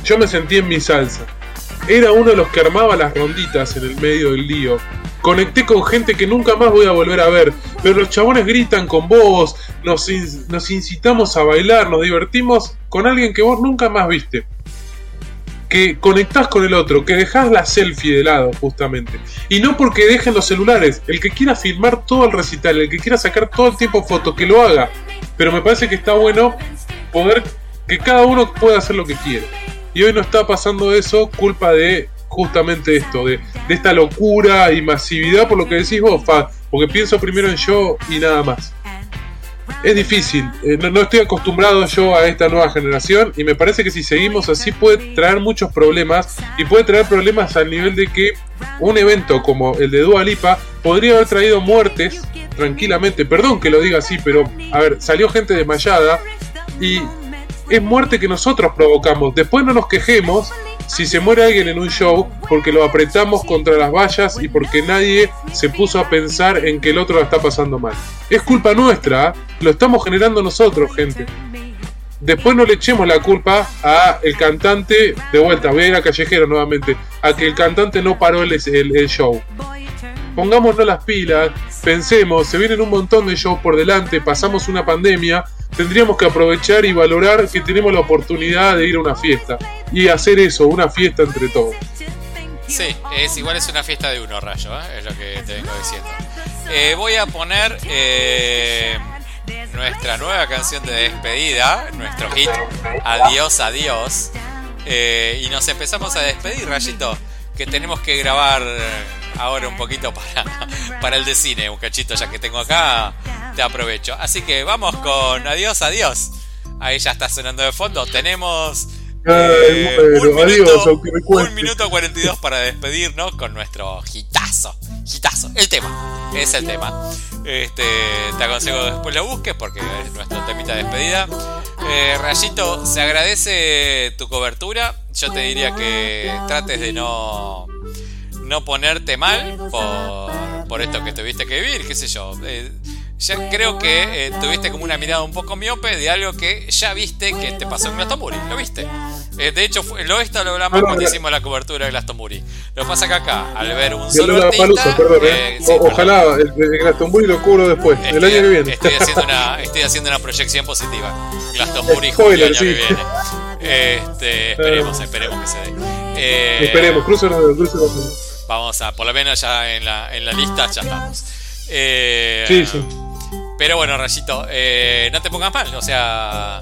Yo me sentí en mi salsa. Era uno de los que armaba las ronditas en el medio del lío. Conecté con gente que nunca más voy a volver a ver, pero los chabones gritan con vos, nos, nos incitamos a bailar, nos divertimos con alguien que vos nunca más viste que conectás con el otro, que dejás la selfie de lado, justamente. Y no porque dejen los celulares. El que quiera filmar todo el recital, el que quiera sacar todo el tiempo fotos, que lo haga. Pero me parece que está bueno poder que cada uno pueda hacer lo que quiere. Y hoy no está pasando eso, culpa de justamente esto, de, de esta locura y masividad, por lo que decís vos, Fa, porque pienso primero en yo y nada más es difícil. Eh, no, estoy acostumbrado yo a esta nueva generación y me parece que si seguimos así puede traer muchos problemas y puede traer problemas al nivel de que un evento como el de Dua Lipa podría haber traído muertes tranquilamente. Perdón que lo diga así, pero a ver, salió gente desmayada y es muerte que nosotros provocamos. Después no nos quejemos si se muere alguien en un show porque lo apretamos contra las vallas y porque nadie se puso a pensar en que el otro la está pasando mal. Es culpa nuestra, ¿eh? lo estamos generando nosotros, gente. Después no le echemos la culpa a el cantante, de vuelta, voy a ir a Callejero nuevamente, a que el cantante no paró el, el show pongámonos las pilas, pensemos, se vienen un montón de shows por delante, pasamos una pandemia, tendríamos que aprovechar y valorar que tenemos la oportunidad de ir a una fiesta y hacer eso, una fiesta entre todos. Sí, es igual es una fiesta de uno, Rayo, ¿eh? es lo que te vengo diciendo. Eh, voy a poner eh, nuestra nueva canción de despedida, nuestro hit Adiós, adiós. y nos empezamos a despedir, Rayito, que tenemos que grabar ahora un poquito para, para el de cine, un cachito ya que tengo acá, te aprovecho. Así que vamos con adiós, adiós. Ahí ya está sonando de fondo. Tenemos eh, un, minuto, un minuto 42 para despedirnos con nuestro hitazo. Hitazo, el tema. Es el tema. Este, te aconsejo que después lo busques porque es nuestro temita de despedida. Eh, Rayito, se agradece tu cobertura. Yo te diría que trates de no no ponerte mal por, por esto que tuviste que vivir, qué sé yo. Eh, ya creo que eh, tuviste como una mirada un poco miope de algo que ya viste que te pasó en Glastonbury, ¿lo viste? Eh, de hecho, lo esto lo hablamos cuando hicimos la cobertura de Glastonbury. Lo pasa que acá, al ver un solo artista... ojalá el, Glastonbury lo cubro después, el año que viene. Estoy haciendo una, estoy haciendo una proyección positiva. Glastonbury julio año que viene. Este, esperemos, esperemos que se dé. esperemos, cruce cruce Vamos a, por lo menos ya en la, en la lista ya estamos. Eh, sí, sí. Pero bueno, Rayito, eh, no te pongas mal, o sea,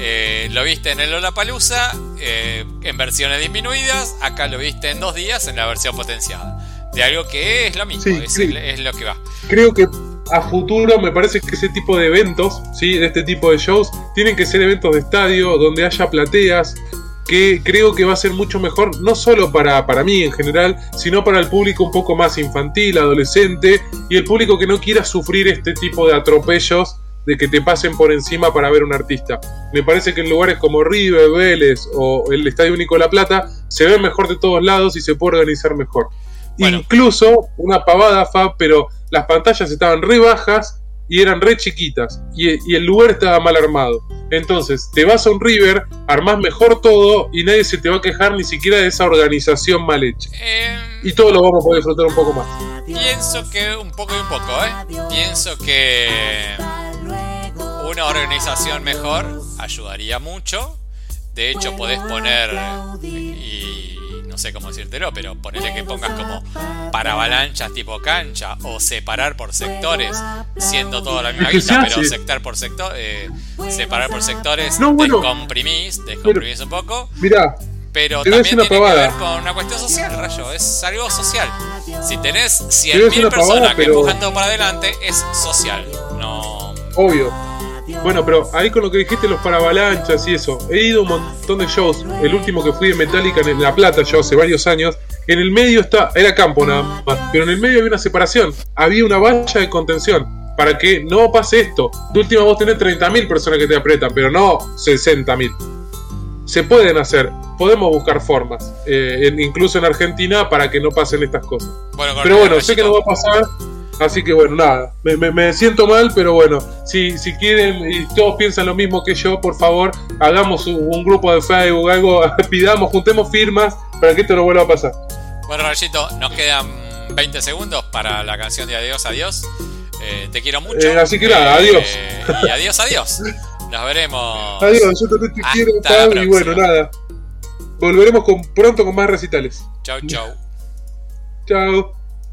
eh, lo viste en el Lollapalooza eh, en versiones disminuidas, acá lo viste en dos días en la versión potenciada. De algo que es lo mismo, es, lo que va. Creo que a futuro me parece que ese tipo de eventos, ¿sí? de este tipo de shows, tienen que ser eventos de estadio donde haya plateas, que creo que va a ser mucho mejor, no solo para, para mí en general, sino para el público un poco más infantil, adolescente, y el público que no quiera sufrir este tipo de atropellos de que te pasen por encima para ver un artista. Me parece que en lugares como River, Vélez o el Estadio Único de La Plata se ve mejor de todos lados y se puede organizar mejor. Incluso una pavada, Fab, pero las pantallas estaban re bajas y eran re chiquitas y, el lugar estaba mal armado. Entonces, te vas a un River, armás mejor todo y nadie se te va a quejar ni siquiera de esa organización mal hecha. Em, y todo lo vamos a poder disfrutar un poco más. Pienso que un poco y un poco, ¿eh? Pienso que una organización mejor ayudaría mucho. De hecho, podés poner, y no sé cómo decírtelo, pero ponerle que pongas como para avalanchas tipo cancha o separar por sectores, siendo todo la misma guita, pero sector por sector, eh, separar por sectores, no, descomprimís, descomprimís un poco. Mirá, pero también tiene que ver con una cuestión social, rayo, es algo social. Si tenés 100.000 personas que empujan todo para adelante, es social, no... Obvio. Bueno, pero ahí con lo que dijiste, los paravalanchas y eso, he ido a un montón de shows. El último que fui de Metallica en La Plata, yo hace varios años. En el medio está, era campo nada más, pero en el medio había una separación. Había una valla de contención para que no pase esto. De última vos tenés 30.000 personas que te apretan, pero no 60.000. Se pueden hacer, podemos buscar formas, eh, incluso en Argentina, para que no pasen estas cosas. pero bueno, sé que no va a pasar Así que bueno, nada, me, siento mal, pero bueno, si, si quieren y todos piensan lo mismo que yo, por favor, hagamos un, grupo de Facebook, algo, pidamos, juntemos firmas para que esto no vuelva a pasar. Bueno, Rayito, nos quedan 20 segundos para la canción de Adiós, Adiós. Eh, te quiero mucho. Eh, así que nada, adiós. Eh, y adiós, adiós. Nos veremos. Adiós, yo también te quiero, y bueno, nada. Volveremos con, pronto con más recitales. Chau, chau. Chao.